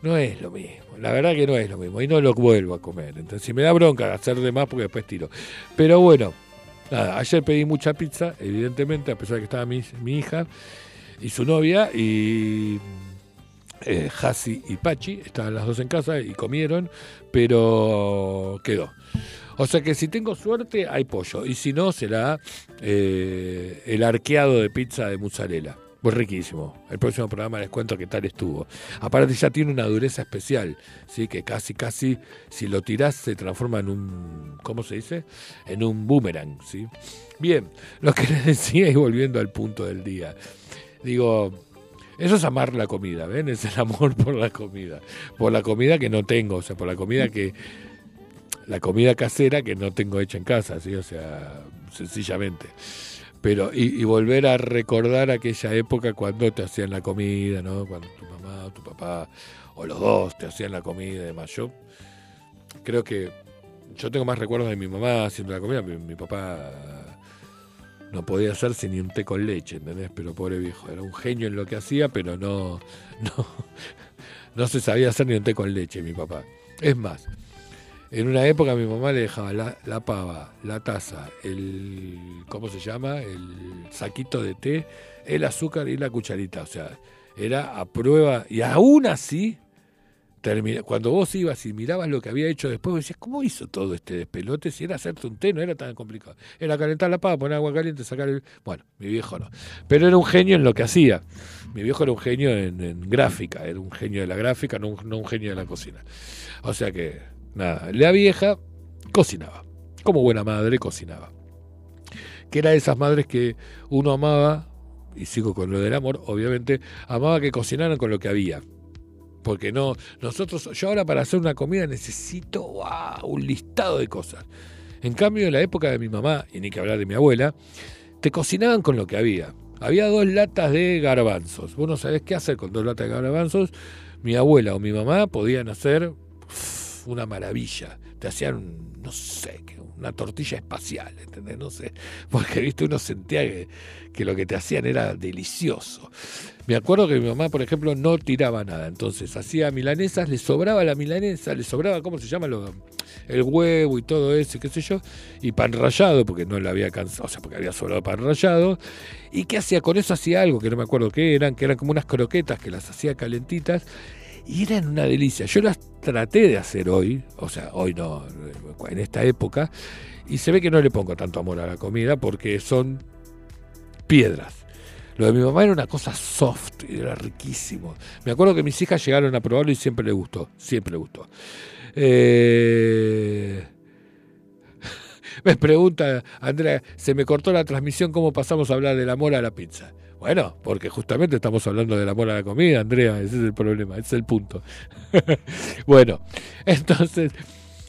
No, es lo mismo. La verdad que no es lo mismo. Y no lo vuelvo a comer. Entonces, si me da bronca hacer de más porque después tiro. Pero bueno, nada, ayer pedí mucha pizza, evidentemente, a pesar de que estaba mi, hija y su novia y eh, Hasi y Pachi, estaban las dos en casa y comieron, pero quedó. O sea que si tengo suerte hay pollo y si no será eh, el arqueado de pizza de mozzarella. Pues riquísimo. El próximo programa les cuento qué tal estuvo. Aparte ya tiene una dureza especial, sí, que casi, casi, si lo tirás se transforma en un, ¿cómo se dice? En un boomerang, sí. Bien, lo que les decía y volviendo al punto del día. Digo, eso es amar la comida, ¿ven? Es el amor por la comida. Por la comida que no tengo, o sea, por la comida que... La comida casera que no tengo hecha en casa, ¿sí? O sea, sencillamente. Pero, y, y volver a recordar aquella época cuando te hacían la comida, ¿no? Cuando tu mamá o tu papá, o los dos, te hacían la comida y demás. Yo creo que yo tengo más recuerdos de mi mamá haciendo la comida. Mi, mi papá no podía hacerse ni un té con leche, ¿entendés? Pero pobre viejo, era un genio en lo que hacía, pero no, no, no se sabía hacer ni un té con leche, mi papá. Es más, en una época mi mamá le dejaba la, pava, la taza, el, ¿cómo se llama? El saquito de té, el azúcar y la cucharita. O sea, era a prueba, y aún así, termina, cuando vos ibas y mirabas lo que había hecho después, decías, ¿cómo hizo todo este despelote? Si era hacerte un té, no era tan complicado. Era calentar la pava, poner agua caliente, sacar el... Bueno, mi viejo no. Pero era un genio en lo que hacía. Mi viejo era un genio en, gráfica, era un genio de la gráfica, no un genio de la cocina. O sea que, nada, la vieja cocinaba. Como buena madre, cocinaba. Que era de esas madres que uno amaba, y sigo con lo del amor, obviamente, amaba que cocinaran con lo que había. Porque no, nosotros, yo ahora para hacer una comida necesito un listado de cosas. En cambio, en la época de mi mamá, y ni que hablar de mi abuela, te cocinaban con lo que había. Había dos latas de garbanzos. Vos no sabés qué hacer con dos latas de garbanzos. Mi abuela o mi mamá podían hacer una maravilla. Te hacían, no sé, una tortilla espacial, ¿entendés? No sé. Porque, viste, uno sentía que, que lo que te hacían era delicioso. Me acuerdo que mi mamá, por ejemplo, no tiraba nada. Entonces hacía milanesas, le sobraba la milanesa, le sobraba, ¿cómo se llama? Lo, el huevo y todo eso, qué sé yo. Y pan rallado, porque no le había cansado, o sea, porque había sobrado pan rallado. ¿Y qué hacía con eso? Hacía algo que no me acuerdo qué eran, que eran como unas croquetas que las hacía calentitas. Y eran una delicia. Yo las traté de hacer hoy, o sea, hoy no, en esta época. Y se ve que no le pongo tanto amor a la comida porque son piedras. Lo de mi mamá era una cosa soft, y era riquísimo. Me acuerdo que mis hijas llegaron a probarlo y siempre le gustó, siempre le gustó. Eh, Me pregunta Andrea, se me cortó la transmisión, ¿cómo pasamos a hablar del amor a la pizza? Bueno, porque justamente estamos hablando del amor a la comida, Andrea, ese es el problema, ese es el punto. bueno, entonces,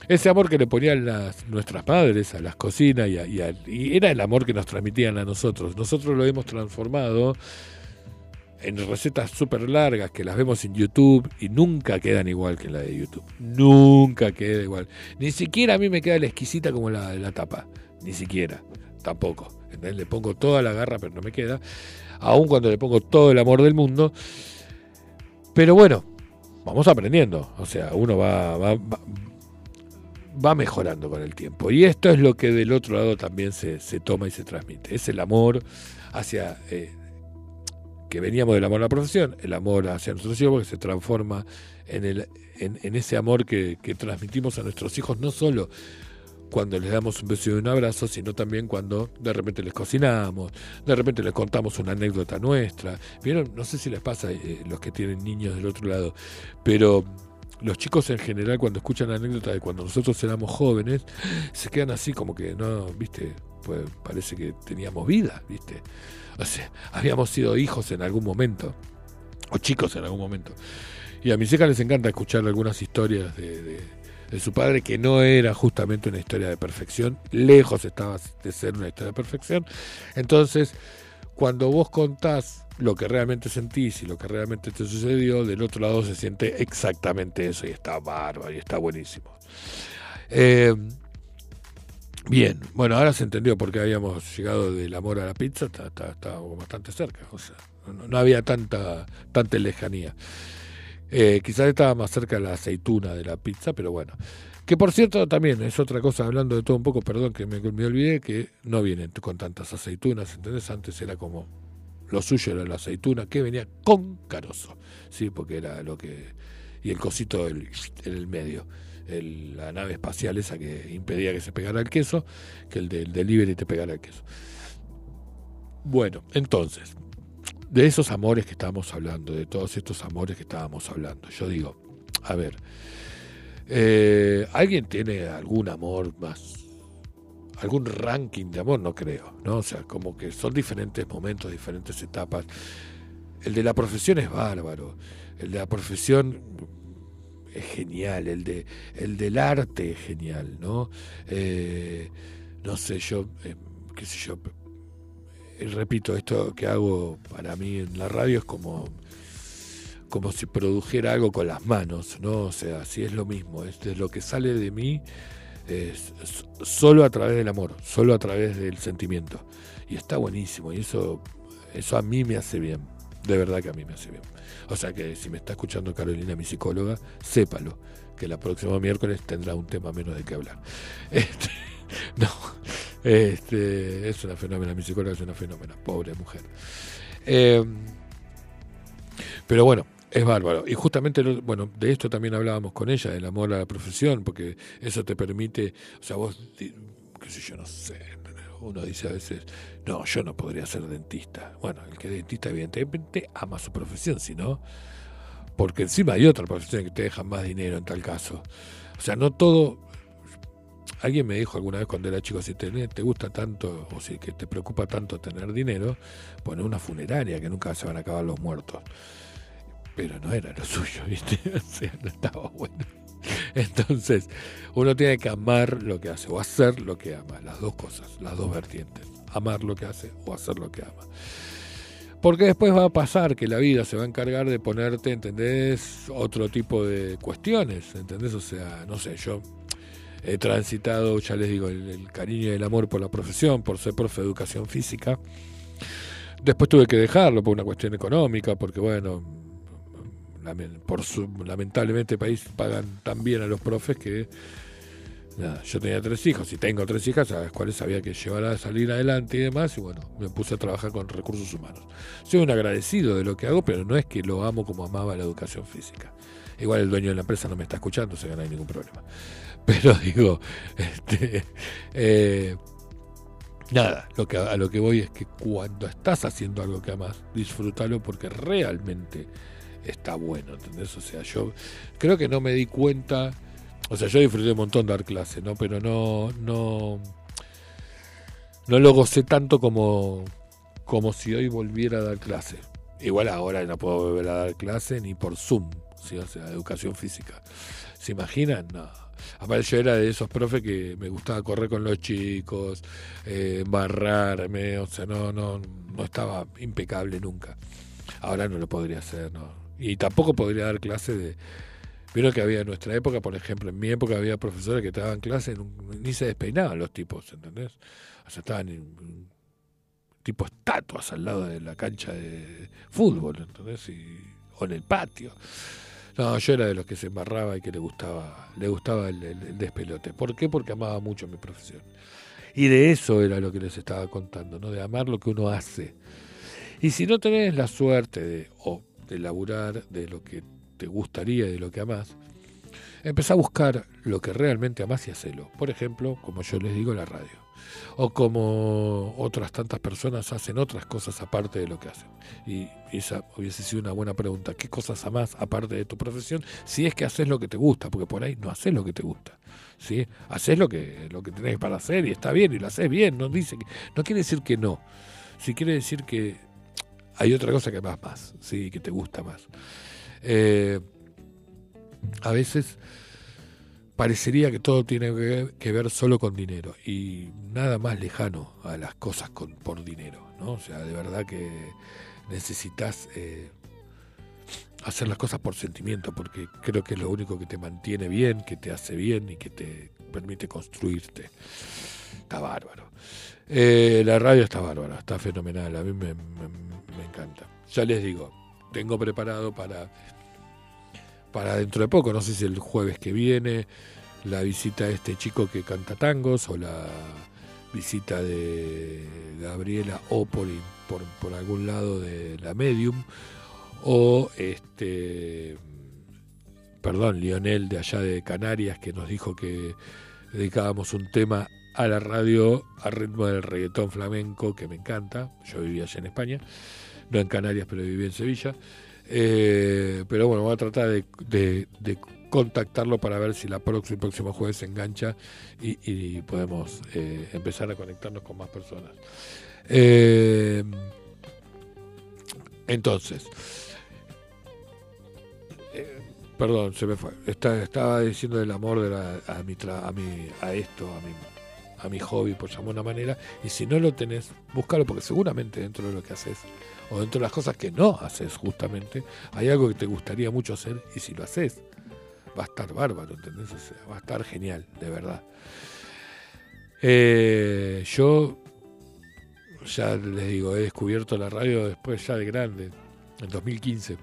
ese amor que le ponían las, nuestras madres a las cocinas y, a- y a- y era el amor que nos transmitían a nosotros. Nosotros lo hemos transformado en recetas súper largas que las vemos en YouTube y nunca quedan igual que la de YouTube. Nunca queda igual. Ni siquiera a mí me queda la exquisita como la de la tapa. Ni siquiera. Tampoco. ¿entendés? Le pongo toda la garra, pero no me queda. Aun cuando le pongo todo el amor del mundo. Pero bueno, vamos aprendiendo. O sea, uno va, va, va, mejorando con el tiempo. Y esto es lo que del otro lado también se, se toma y se transmite. Es el amor hacia... eh, que veníamos del amor a la profesión, el amor hacia nuestros hijos, que se transforma en, el, en, en ese amor que, que transmitimos a nuestros hijos, no solo cuando les damos un beso y un abrazo, sino también cuando de repente les cocinamos, de repente les contamos una anécdota nuestra. ¿Vieron? No sé si les pasa eh, los que tienen niños del otro lado, pero los chicos en general cuando escuchan la anécdota de cuando nosotros éramos jóvenes, se quedan así como que no, viste, pues parece que teníamos vida, viste. O sea, habíamos sido hijos en algún momento, o chicos en algún momento. Y a mis hijas les encanta escuchar algunas historias de- de su padre, que no era justamente una historia de perfección, lejos estaba de ser una historia de perfección. Entonces, cuando vos contás lo que realmente sentís y lo que realmente te sucedió, del otro lado se siente exactamente eso y está bárbaro y está buenísimo. Eh, bien, bueno, ahora se entendió por qué habíamos llegado del amor a la pizza, está, bastante cerca, o sea, no, no había tanta, tanta lejanía. Eh, quizás estaba más cerca la aceituna de la pizza, pero bueno. Que por cierto también es otra cosa, hablando de todo un poco, perdón que me, olvidé, que no vienen con tantas aceitunas, ¿entendés? Antes era como lo suyo era la aceituna, que venía con carozo, sí, porque era lo que... Y el cosito del- en el medio, la nave espacial esa que impedía que se pegara el queso, que el del delivery te pegara el queso. Bueno, entonces, de esos amores que estábamos hablando, de todos estos amores que estábamos hablando. Yo digo, a ver, eh, ¿alguien tiene algún amor más? algún ranking de amor, no creo, ¿no? O sea, como que son diferentes momentos, diferentes etapas. El de la profesión es bárbaro, el de la profesión es genial, el de el del arte es genial, ¿no? Eh, no sé, yo, eh, qué sé yo, repito, esto que hago para mí en la radio es como como si produjera algo con las manos, ¿no? O sea, si es lo mismo, es lo que sale de mí es solo a través del amor, solo a través del sentimiento. Y está buenísimo, y eso, eso a mí me hace bien, de verdad que a mí me hace bien. O sea que si me está escuchando Carolina, mi psicóloga, sépalo, que la próxima miércoles tendrá un tema menos de qué hablar. Este, no, este, es una fenómena, mi psicóloga es una fenómena, pobre mujer. Eh, pero bueno, es bárbaro. Y justamente, bueno, de esto también hablábamos con ella, del amor a la profesión, porque eso te permite, o sea, vos, qué sé yo, no sé, uno dice a veces, no, yo no podría ser dentista. Bueno, el que es dentista evidentemente ama su profesión, si no, porque encima hay otra profesión que te deja más dinero en tal caso. O sea, no todo... Alguien me dijo alguna vez cuando era chico, si te, te gusta tanto o si que te preocupa tanto tener dinero, pone una funeraria que nunca se van a acabar los muertos pero no era lo suyo, ¿viste? O sea, no estaba bueno. Entonces, uno tiene que amar lo que hace o hacer lo que ama, las dos cosas, las dos vertientes, amar lo que hace o hacer lo que ama. Porque después va a pasar que la vida se va a encargar de ponerte, ¿entendés? Otro tipo de cuestiones, ¿entendés? O sea, no sé, yo he transitado, ya les digo, el, cariño y el amor por la profesión, por ser profe de educación física. Después tuve que dejarlo por una cuestión económica, porque bueno, por su, lamentablemente el país pagan tan bien a los profes que nada, yo tenía tres hijos y tengo tres hijas a las cuales había que llevar a salir adelante y demás y bueno, me puse a trabajar con recursos humanos. Soy un agradecido de lo que hago, pero no es que lo amo como amaba la educación física. Igual el dueño de la empresa no me está escuchando, o sea no hay ningún problema. Pero digo, este, eh, nada, lo que, a lo que voy es que cuando estás haciendo algo que amas, disfrútalo porque realmente está bueno, ¿entendés? O sea, yo creo que no me di cuenta, o sea, yo disfruté un montón dar clase, ¿no? Pero no, no, no lo gocé tanto como, como si hoy volviera a dar clase. Igual ahora no puedo volver a dar clase ni por Zoom, ¿sí? o sea, educación física. ¿Se imaginan? No. Aparte yo era de esos profes que me gustaba correr con los chicos, eh, embarrarme, o sea, no, no, no estaba impecable nunca. Ahora no lo podría hacer, ¿no? Y tampoco podría dar clase de... Vieron que había en nuestra época, por ejemplo, en mi época había profesores que daban clase, ni se despeinaban los tipos, ¿entendés? O sea, estaban en, tipo estatuas al lado de la cancha de fútbol, ¿entendés? O en el patio. No, yo era de los que se embarraba y que le gustaba, le gustaba el, el- el despelote. ¿Por qué? Porque amaba mucho mi profesión. Y de eso era lo que les estaba contando, ¿no? De amar lo que uno hace. Y si no tenés la suerte de, o de laburar de lo que te gustaría y de lo que amás, empezá a buscar lo que realmente amás y hacelo. Por ejemplo, como yo les digo, la radio. O como otras tantas personas hacen otras cosas aparte de lo que hacen. Y esa hubiese sido una buena pregunta. ¿Qué cosas amás aparte de tu profesión? Si es que haces lo que te gusta, porque por ahí no haces lo que te gusta. ¿sí? Haces lo que, lo que tenés para hacer y está bien y lo haces bien. No, dice que, no quiere decir que no. Sí quiere decir que hay otra cosa que amás más, ¿sí? que te gusta más. Eh, a veces parecería que todo tiene que- ver solo con dinero y nada más lejano a las cosas con, por dinero, ¿no? O sea, de verdad que necesitas eh, hacer las cosas por sentimiento, porque creo que es lo único que te mantiene bien, que te hace bien y que te permite construirte. Está bárbaro. Eh, la radio está bárbara, está fenomenal, a mí me encanta. Ya les digo, tengo preparado para para dentro de poco, no sé si el jueves que viene, la visita de este chico que canta tangos o la visita de Gabriela o por, por, algún lado de la Medium o este perdón, Lionel de allá de Canarias que nos dijo que dedicábamos un tema a la radio a ritmo del reggaetón flamenco que me encanta, yo vivía allá en España no en Canarias, pero viví en Sevilla. Eh, pero bueno, voy a tratar de, contactarlo para ver si el próximo jueves se engancha y, podemos eh, empezar a conectarnos con más personas. Eh, entonces, perdón, se me fue. Estaba diciendo del amor de a, mi tra- a, mi, a esto, a mi, a mi hobby, por llamarlo de una manera. Y si no lo tenés, búscalo, porque seguramente dentro de lo que haces, o dentro de las cosas que no haces justamente, hay algo que te gustaría mucho hacer, y si lo haces, va a estar bárbaro, ¿entendés? Va a estar genial, de verdad. Eh, yo ya les digo, he descubierto la radio después ya de grande, en 2015.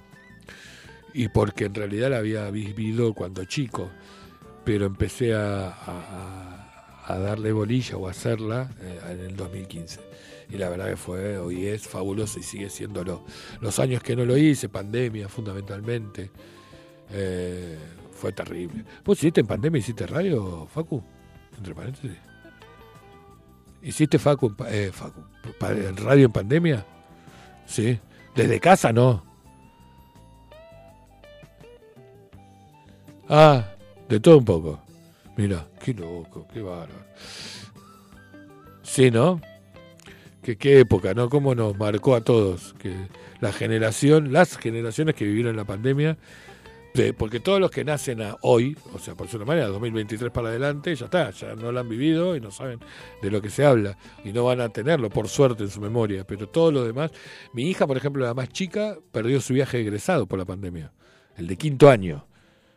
Y porque en realidad la había vivido cuando chico, pero empecé a, a- a darle bolilla o a hacerla eh, en el 2015. Y la verdad que fue, hoy es fabuloso y sigue siéndolo. Los años que no lo hice, pandemia fundamentalmente, eh, fue terrible. ¿Vos hiciste en pandemia, hiciste radio, Facu? Entre paréntesis. ¿Hiciste Facu, eh, Facu, radio en pandemia? Sí. ¿Desde casa no? Ah, de todo un poco. Mira, qué loco, qué bárbaro. Sí, ¿no? Que qué época, ¿no? Cómo nos marcó a todos. Que la generación, las generaciones que vivieron la pandemia, de- porque todos los que nacen a hoy, o sea, por su manera, 2023 para adelante, ya está, ya no lo han vivido y no saben de lo que se habla y no van a tenerlo, por suerte, en su memoria. Pero todos los demás, mi hija, por ejemplo, la más chica, perdió su viaje egresado por la pandemia, el de quinto año,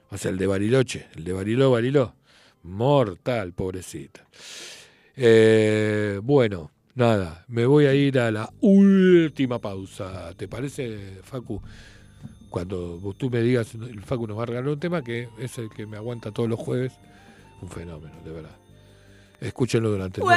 o sea, el de Bariloche, el de Bariló, Bariló. Mortal, pobrecita. Eh, bueno, nada, me voy a ir a la última pausa. ¿Te parece, Facu? Cuando tú me digas, el Facu nos va a regalar un tema que es el que me aguanta todos los jueves. Un fenómeno, de verdad. Escúchenlo durante el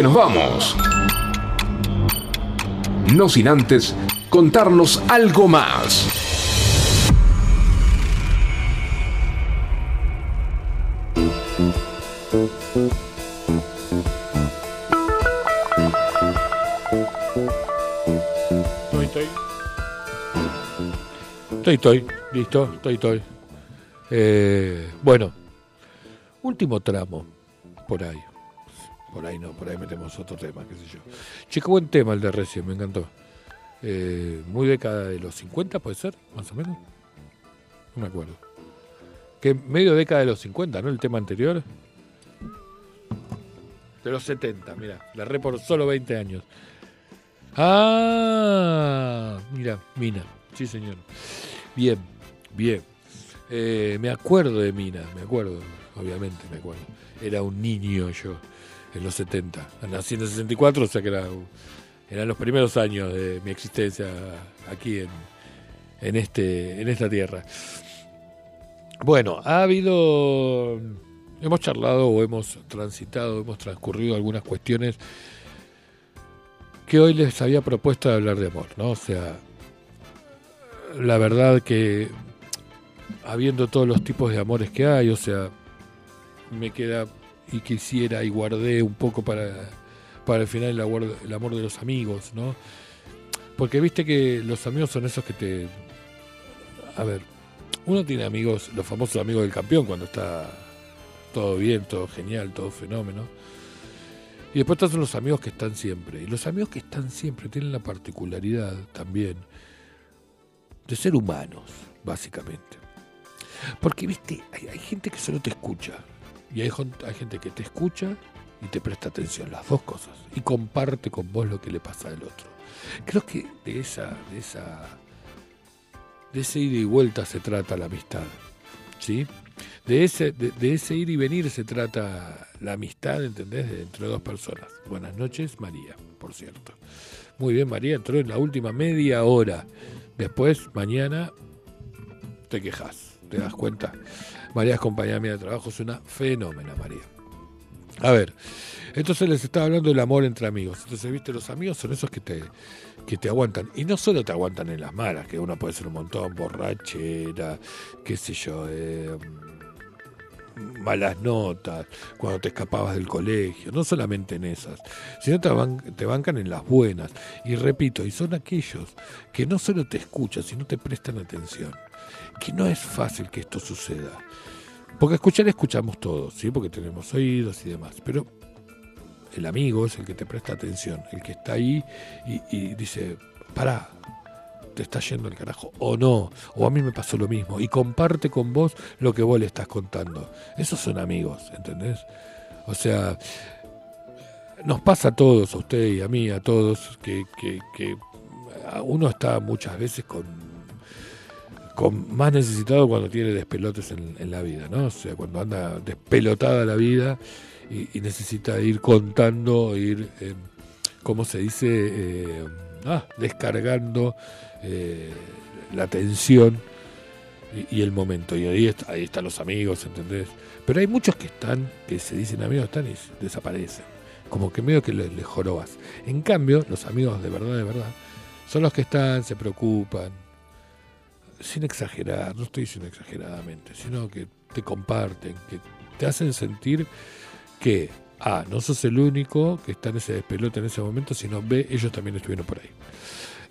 que nos vamos. No sin antes contarnos algo más. Estoy, estoy. Listo, estoy, estoy. Eh, bueno, último tramo. Por ahí. Por ahí no, por ahí metemos otro tema, qué sé yo. Qué buen tema el de recién, me encantó. Eh, muy década de los 50, puede ser, más o menos. No me acuerdo. Que medio década de los 50, ¿no? El tema anterior. De los 70, mira. La re por solo 20 años. Ah, mira, Mina. Sí, señor. Bien, bien. Eh, me acuerdo de Mina, me acuerdo, obviamente me acuerdo. Era un niño yo en los 70. Nací en el 64, o sea que era, eran los primeros años de mi existencia aquí en, en, este, en esta tierra. Bueno, ha habido. Hemos charlado o hemos transitado, hemos transcurrido algunas cuestiones que hoy les había propuesto hablar de amor, ¿no? O sea, la verdad que habiendo todos los tipos de amores que hay, o sea, me queda y quisiera y guardé un poco para, para el final el amor, el amor de los amigos, ¿no? Porque viste que los amigos son esos que te... A ver, uno tiene amigos, los famosos amigos del campeón, cuando está todo bien, todo genial, todo fenómeno. Y después están los amigos que están siempre. Y los amigos que están siempre tienen la particularidad también de ser humanos, básicamente. Porque, viste, hay, hay gente que solo te escucha. Y hay, hay gente que te escucha y te presta atención, las dos cosas. Y comparte con vos lo que le pasa al otro. Creo que de esa, de esa, de ese ida y vuelta se trata la amistad. ¿Sí? De ese, de, de ese ir y venir se trata la amistad, ¿entendés? De entre dos personas. Buenas noches, María, por cierto. Muy bien, María entró en la última media hora. Después, mañana, te quejas, te das cuenta. María es compañera mía de trabajo, es una fenómena, María. A ver, entonces les estaba hablando del amor entre amigos. Entonces, viste, los amigos son esos que te, que te aguantan. Y no solo te aguantan en las malas, que uno puede ser un montón, borrachera, qué sé yo, eh, malas notas, cuando te escapabas del colegio, no solamente en esas, sino te, te bancan en las buenas. Y repito, y son aquellos que no solo te escuchan, sino te prestan atención. Que no es fácil que esto suceda. Porque escuchar escuchamos todos, ¿sí? Porque tenemos oídos y demás. Pero el amigo es el que te presta atención, el que está ahí y, dice, pará, te está yendo el carajo, o no, o a mí me pasó lo mismo, y comparte con vos lo que vos le estás contando. Esos son amigos, ¿entendés? O sea, nos pasa a todos, a usted y a mí, a todos, que, que uno está muchas veces con con más necesitado cuando tiene despelotes en, la vida, ¿no? O sea, cuando anda despelotada la vida y, necesita ir contando, ir, eh, ¿cómo se dice? Eh, ah, descargando eh, la tensión y, el momento. Y ahí, está- ahí están los amigos, ¿entendés? Pero hay muchos que están, que se dicen amigos, están y desaparecen. Como que medio que les jorobas. En cambio, los amigos de verdad, de verdad, son los que están, se preocupan, sin exagerar, no estoy diciendo exageradamente, sino que te comparten, que te hacen sentir que, A, no sos el único que está en ese despelote en ese momento, sino B, ellos también estuvieron por ahí.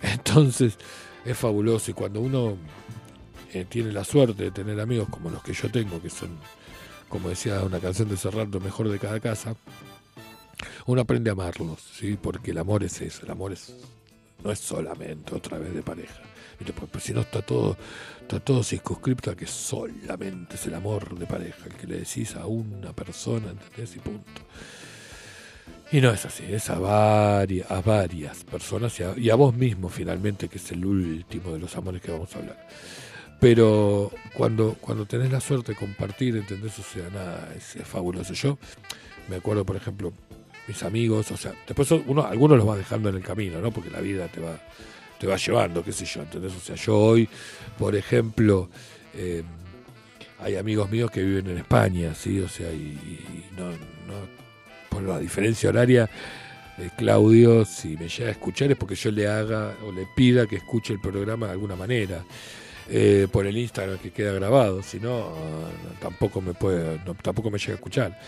Entonces, es fabuloso y cuando uno eh, tiene la suerte de tener amigos como los que yo tengo, que son, como decía una canción de Serrat, lo mejor de cada casa, uno aprende a amarlos, ¿sí? porque el amor es eso, el amor es, no es solamente otra vez de pareja. Pues, pues si no está todo, está todo circunscripto a que solamente es el amor de pareja, el que le decís a una persona, ¿entendés? Y punto. Y no es así, es a, vari- a varias personas y a, y a vos mismo finalmente, que es el último de los amores que vamos a hablar. Pero cuando, cuando tenés la suerte de compartir, ¿entendés? O sea, nada, es, es fabuloso. Yo me acuerdo, por ejemplo, mis amigos, o sea, después uno, algunos los vas dejando en el camino, ¿no? Porque la vida te va, te va llevando, qué sé yo, ¿entendés? O sea, yo hoy, por ejemplo, eh, hay amigos míos que viven en España, sí, o sea, y, no, no, por la diferencia horaria, eh, Claudio, si me llega a escuchar es porque yo le haga o le pida que escuche el programa de alguna manera. eh, por el Instagram que queda grabado, si no, tampoco me puede, no, tampoco me llega a escuchar.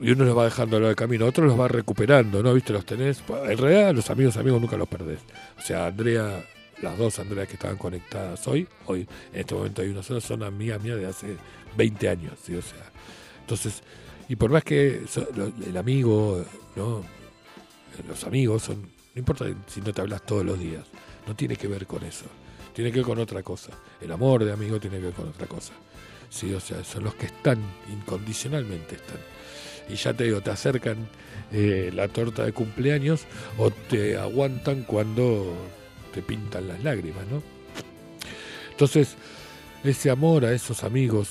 Y uno los va dejando a lo de camino, otros los va recuperando, ¿no? ¿Viste? Los tenés. En realidad, los amigos, amigos nunca los perdés. O sea, Andrea, las dos Andreas que estaban conectadas hoy, hoy en este momento hay una sola, son amigas mías de hace 20 años, ¿sí? O sea, entonces, y por más que so- lo- el amigo, ¿no? Los amigos son, no importa si no te hablas todos los días, no tiene que ver con eso, tiene que ver con otra cosa. El amor de amigo tiene que ver con otra cosa. Sí, o sea, son los que están, incondicionalmente están. Y ya te digo, te acercan eh, la torta de cumpleaños o te aguantan cuando te pintan las lágrimas, ¿no? Entonces, ese amor a esos amigos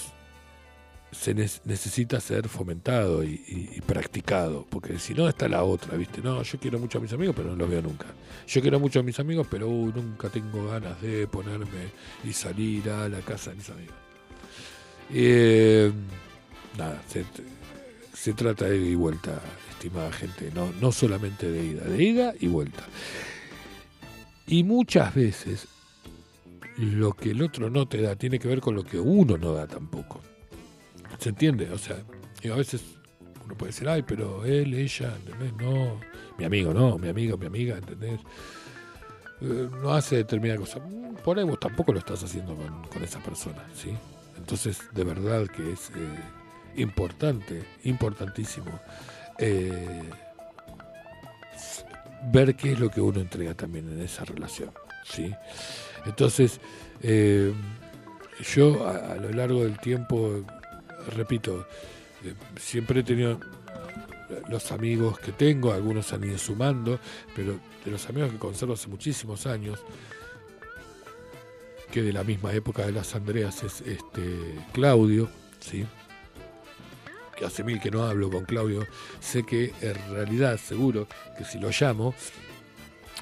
se ne- necesita ser fomentado y, practicado, porque si no está la otra, ¿viste? No, yo quiero mucho a mis amigos, pero no los veo nunca. Yo quiero mucho a mis amigos, pero uy, nunca tengo ganas de ponerme y salir a la casa de mis amigos. Eh, nada, se, se trata de ida y vuelta, estimada gente, no, no solamente de ida, de ida y vuelta. Y muchas veces lo que el otro no te da tiene que ver con lo que uno no da tampoco. ¿Se entiende? O sea, y a veces uno puede decir, ay, pero él, ella. No, mi amigo, no, mi amigo, mi amiga, ¿entendés? Eh, no hace determinada cosa. Mm, Por ahí vos tampoco lo estás haciendo con, con esa persona, ¿sí? Entonces, de verdad que es eh, importante, importantísimo, eh, ver qué es lo que uno entrega también en esa relación, ¿sí? Entonces, eh, yo a, a lo largo del tiempo, repito, eh, siempre he tenido los amigos que tengo, algunos han ido sumando, pero de los amigos que conservo hace muchísimos años, que de la misma época de las Andreas es este Claudio, ¿sí? Hace mil que no hablo con Claudio, sé que en realidad seguro que si lo llamo,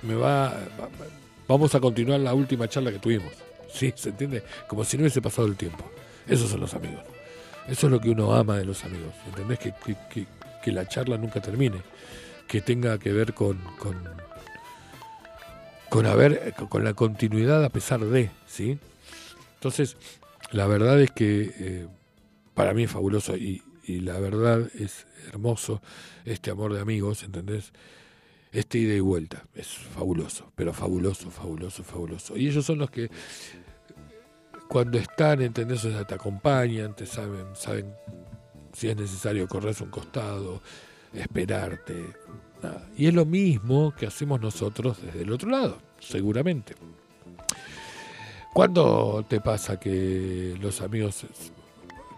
me va, va- va- vamos a continuar la última charla que tuvimos, ¿sí? ¿Se entiende? Como si no hubiese pasado el tiempo. Esos son los amigos. Eso es lo que uno ama de los amigos, ¿entendés? Que, que, que- que la charla nunca termine, que tenga que ver con, con, con haber, con la continuidad a pesar de, ¿sí? Entonces, la verdad es que eh, para mí es fabuloso y, y la verdad es hermoso este amor de amigos, ¿entendés? Este ida y vuelta, es fabuloso, pero fabuloso, fabuloso, fabuloso. Y ellos son los que cuando están, ¿entendés? O sea, te acompañan, te saben, saben si es necesario correrse un costado, esperarte. nada. Y es lo mismo que hacemos nosotros desde el otro lado, seguramente. ¿Cuándo te pasa que los amigos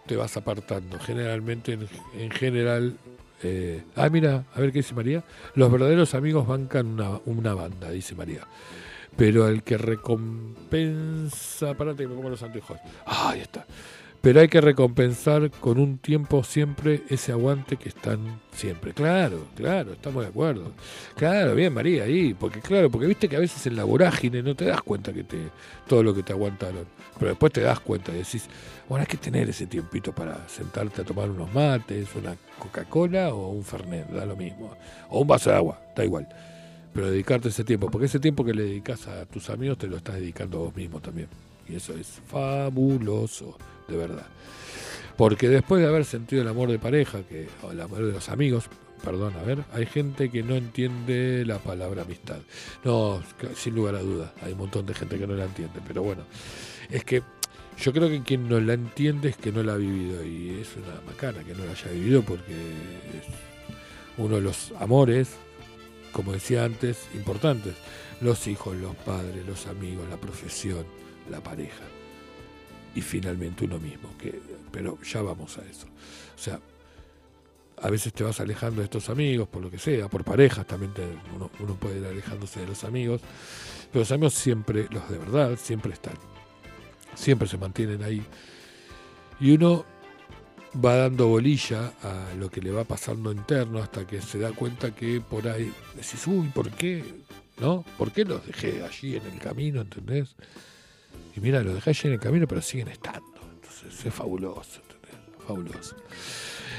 te vas apartando? Generalmente, en, en general... eh, ah, mira, a ver qué dice María. Los verdaderos amigos bancan una, una banda, dice María. Pero el que recompensa... Parate que me pongo los anteojos. Ah, ahí está. Pero hay que recompensar con un tiempo siempre ese aguante que están siempre. Claro, claro, estamos de acuerdo. Claro, bien María, ahí, porque claro, porque viste que a veces en la vorágine no te das cuenta que te todo lo que te aguantaron, pero después te das cuenta y decís, bueno, hay que tener ese tiempito para sentarte a tomar unos mates, una Coca-Cola o un Fernet, da lo mismo, o un vaso de agua, da igual. Pero dedicarte ese tiempo, porque ese tiempo que le dedicas a tus amigos te lo estás dedicando a vos mismo también. Y eso es fabuloso, de verdad. Porque después de haber sentido el amor de pareja, que, o el amor de los amigos, perdón, a ver, hay gente que no entiende la palabra amistad. No, sin lugar a dudas, hay un montón de gente que no la entiende, pero bueno, es que yo creo que quien no la entiende es que no la ha vivido y es una macana que no la haya vivido porque es uno de los amores, como decía antes, importantes. Los hijos, los padres, los amigos, la profesión, la pareja y finalmente uno mismo. Que, pero ya vamos a eso. O sea, a veces te vas alejando de estos amigos, por lo que sea, por parejas también te- uno, uno puede ir alejándose de los amigos, pero los amigos siempre, los de verdad, siempre están. Siempre se mantienen ahí. Y uno va dando bolilla a lo que le va pasando interno hasta que se da cuenta que por ahí decís, uy, ¿por qué? ¿No? ¿Por qué los dejé allí en el camino? ¿Entendés? Y mira, los dejás allí en el camino, pero siguen estando. Entonces es fabuloso, ¿entendés? fabuloso.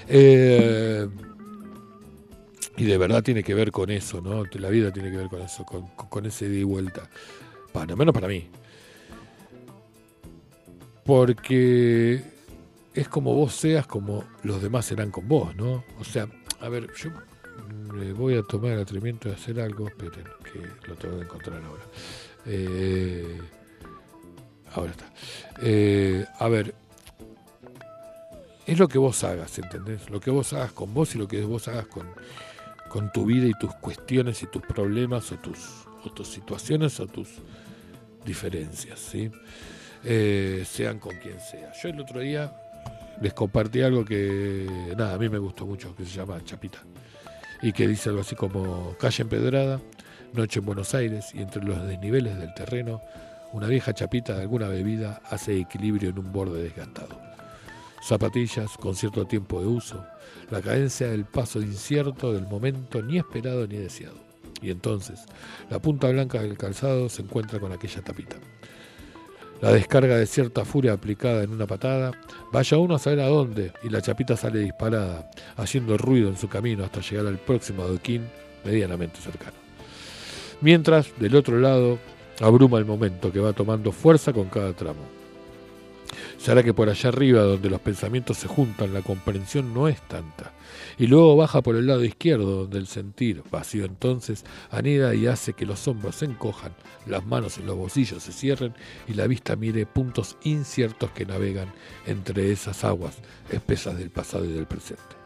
Eh, y de verdad tiene que ver con eso, ¿no? La vida tiene que ver con eso, con, ese ida y vuelta. Para, menos para mí. Porque es como vos seas, como los demás serán con vos, ¿no? O sea, a ver, yo eh, voy a tomar el atrevimiento de hacer algo, esperen, que lo tengo que encontrar ahora. Eh, ahora está. Eh, a ver, es lo que vos hagas, ¿entendés? Lo que vos hagas con vos y lo que vos hagas con, con tu vida y tus cuestiones y tus problemas o tus, o situaciones o tus diferencias, ¿sí? Eh, sean con quien sea. Yo el otro día les compartí algo que, nada, a mí me gustó mucho, que se llama Chapita, y que dice algo así como calle empedrada, noche en Buenos Aires, y entre los desniveles del terreno, una vieja chapita de alguna bebida hace equilibrio en un borde desgastado. Zapatillas con cierto tiempo de uso, la cadencia del paso incierto del momento ni esperado ni deseado. Y entonces, la punta blanca del calzado se encuentra con aquella tapita. La descarga de cierta furia aplicada en una patada, vaya uno a saber a dónde, y la chapita sale disparada, haciendo ruido en su camino hasta llegar al próximo adoquín medianamente cercano. Mientras, del otro lado, abruma el momento que va tomando fuerza con cada tramo. Será que por allá arriba, donde los pensamientos se juntan, la comprensión no es tanta. Y luego baja por el lado izquierdo, donde el sentir, vacío entonces, anida y hace que los hombros se encojan, las manos en los bolsillos se cierren y la vista mire puntos inciertos que navegan entre esas aguas espesas del pasado y del presente.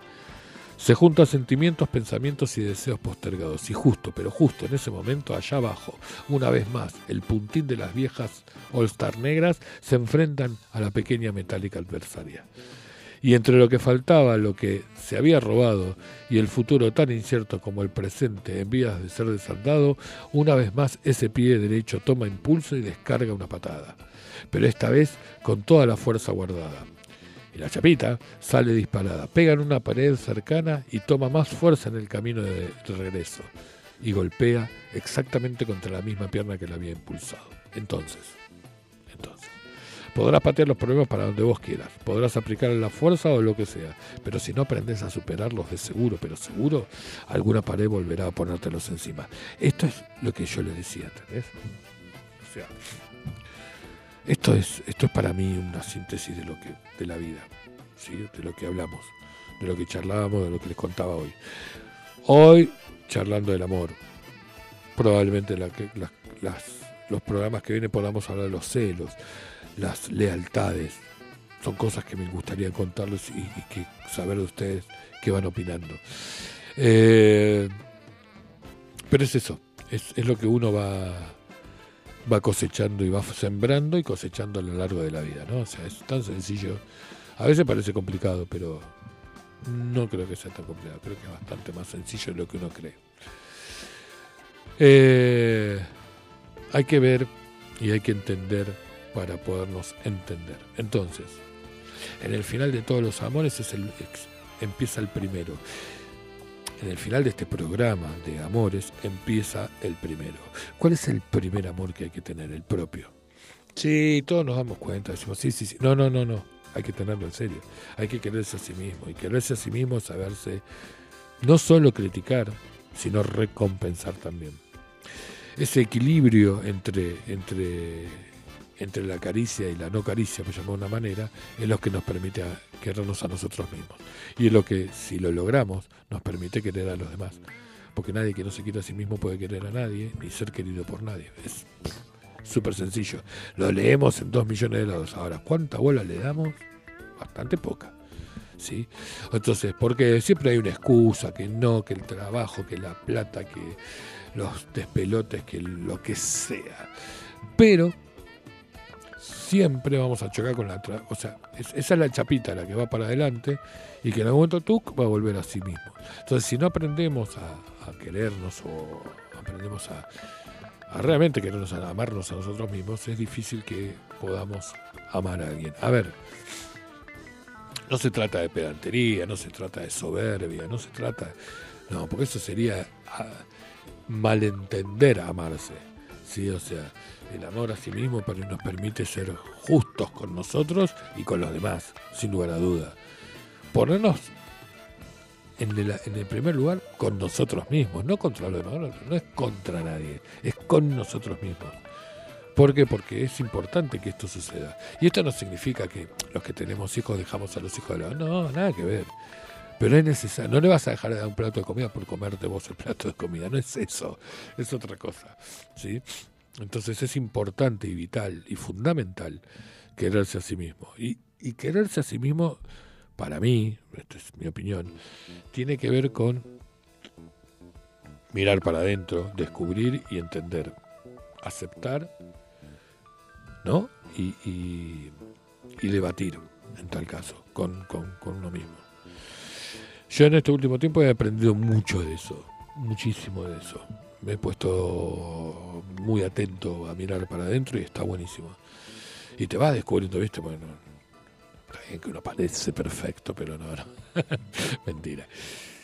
Se juntan sentimientos, pensamientos y deseos postergados. Y justo, pero justo en ese momento, allá abajo, una vez más, el puntín de las viejas All-Star negras se enfrentan a la pequeña metálica adversaria. Y entre lo que faltaba, lo que se había robado y el futuro tan incierto como el presente en vías de ser desandado, una vez más ese pie derecho toma impulso y descarga una patada. Pero esta vez con toda la fuerza guardada. La chapita sale disparada, pega en una pared cercana y toma más fuerza en el camino de regreso. Y golpea exactamente contra la misma pierna que la había impulsado. Entonces, entonces, podrás patear los problemas para donde vos quieras, podrás aplicar la fuerza o lo que sea, pero si no aprendes a superarlos de seguro, pero seguro, alguna pared volverá a ponértelos encima. Esto es lo que yo le decía, ¿entendés? Esto es, esto es para mí una síntesis de lo que, de la vida, de lo que hablamos, de lo que charlábamos, de lo que les contaba hoy. Hoy, charlando del amor, probablemente los programas que vienen podamos hablar de los celos, las lealtades, son cosas que me gustaría contarles y, que saber de ustedes qué van opinando. Eh, pero es eso, es, es lo que uno va, va cosechando y va sembrando y cosechando a lo largo de la vida, ¿no? O sea, es tan sencillo. A veces parece complicado, pero no creo que sea tan complicado. Creo que es bastante más sencillo de lo que uno cree. Eh, hay que ver y hay que entender para podernos entender. Entonces, en el final de todos los amores es el, empieza el primero. En el final de este programa de amores empieza el primero. ¿Cuál es el primer amor que hay que tener? El propio. Sí, todos nos damos cuenta, decimos, sí, sí, sí. No, no, no, no. Hay que tenerlo en serio. Hay que quererse a sí mismo. Y quererse a sí mismo saberse no solo criticar, sino recompensar también. Ese equilibrio entre, entre, entre la caricia y la no caricia, por llamar de una manera, es lo que nos permite querernos a nosotros mismos. Y es lo que, si lo logramos, nos permite querer a los demás. Porque nadie que no se quiera a sí mismo puede querer a nadie, ni ser querido por nadie. Es súper sencillo. Lo leemos en dos millones de lados. Ahora, ¿cuánta bola le damos? Bastante poca. ¿sí? Entonces, porque siempre hay una excusa, que no, que el trabajo, que la plata, que los despelotes, que lo que sea. Pero siempre vamos a chocar con la... tra- O sea, es- esa es la chapita la que va para adelante y que en algún momento tú va a volver a sí mismo. Entonces, si no aprendemos a, a querernos o aprendemos a, a realmente querernos, a amarnos a nosotros mismos, es difícil que podamos amar a alguien. A ver, no se trata de pedantería, no se trata de soberbia, no se trata... No, porque eso sería ah, malentender amarse. Sí, o sea, el amor a sí mismo nos permite ser justos con nosotros y con los demás, sin lugar a duda. Ponernos en el, primer lugar con nosotros mismos, no contra los demás, no es contra nadie, es con nosotros mismos. ¿Por qué? Porque es importante que esto suceda. Y esto no significa que los que tenemos hijos dejamos a los hijos de lado. No, nada que ver. Pero es necesario. No le vas a dejar de dar un plato de comida por comerte vos el plato de comida. No es eso. Es otra cosa. ¿sí? Entonces es importante y vital y fundamental quererse a sí mismo. Y, y quererse a sí mismo, para mí, esta es mi opinión, tiene que ver con mirar para adentro, descubrir y entender, aceptar, ¿no? Y, y- y debatir, en tal caso, con, con- con uno mismo. Yo en este último tiempo he aprendido mucho de eso, muchísimo de eso. Me he puesto muy atento a mirar para adentro y está buenísimo. Y te vas descubriendo, ¿viste? Bueno, está bien que uno parece perfecto, pero no, no. Mentira.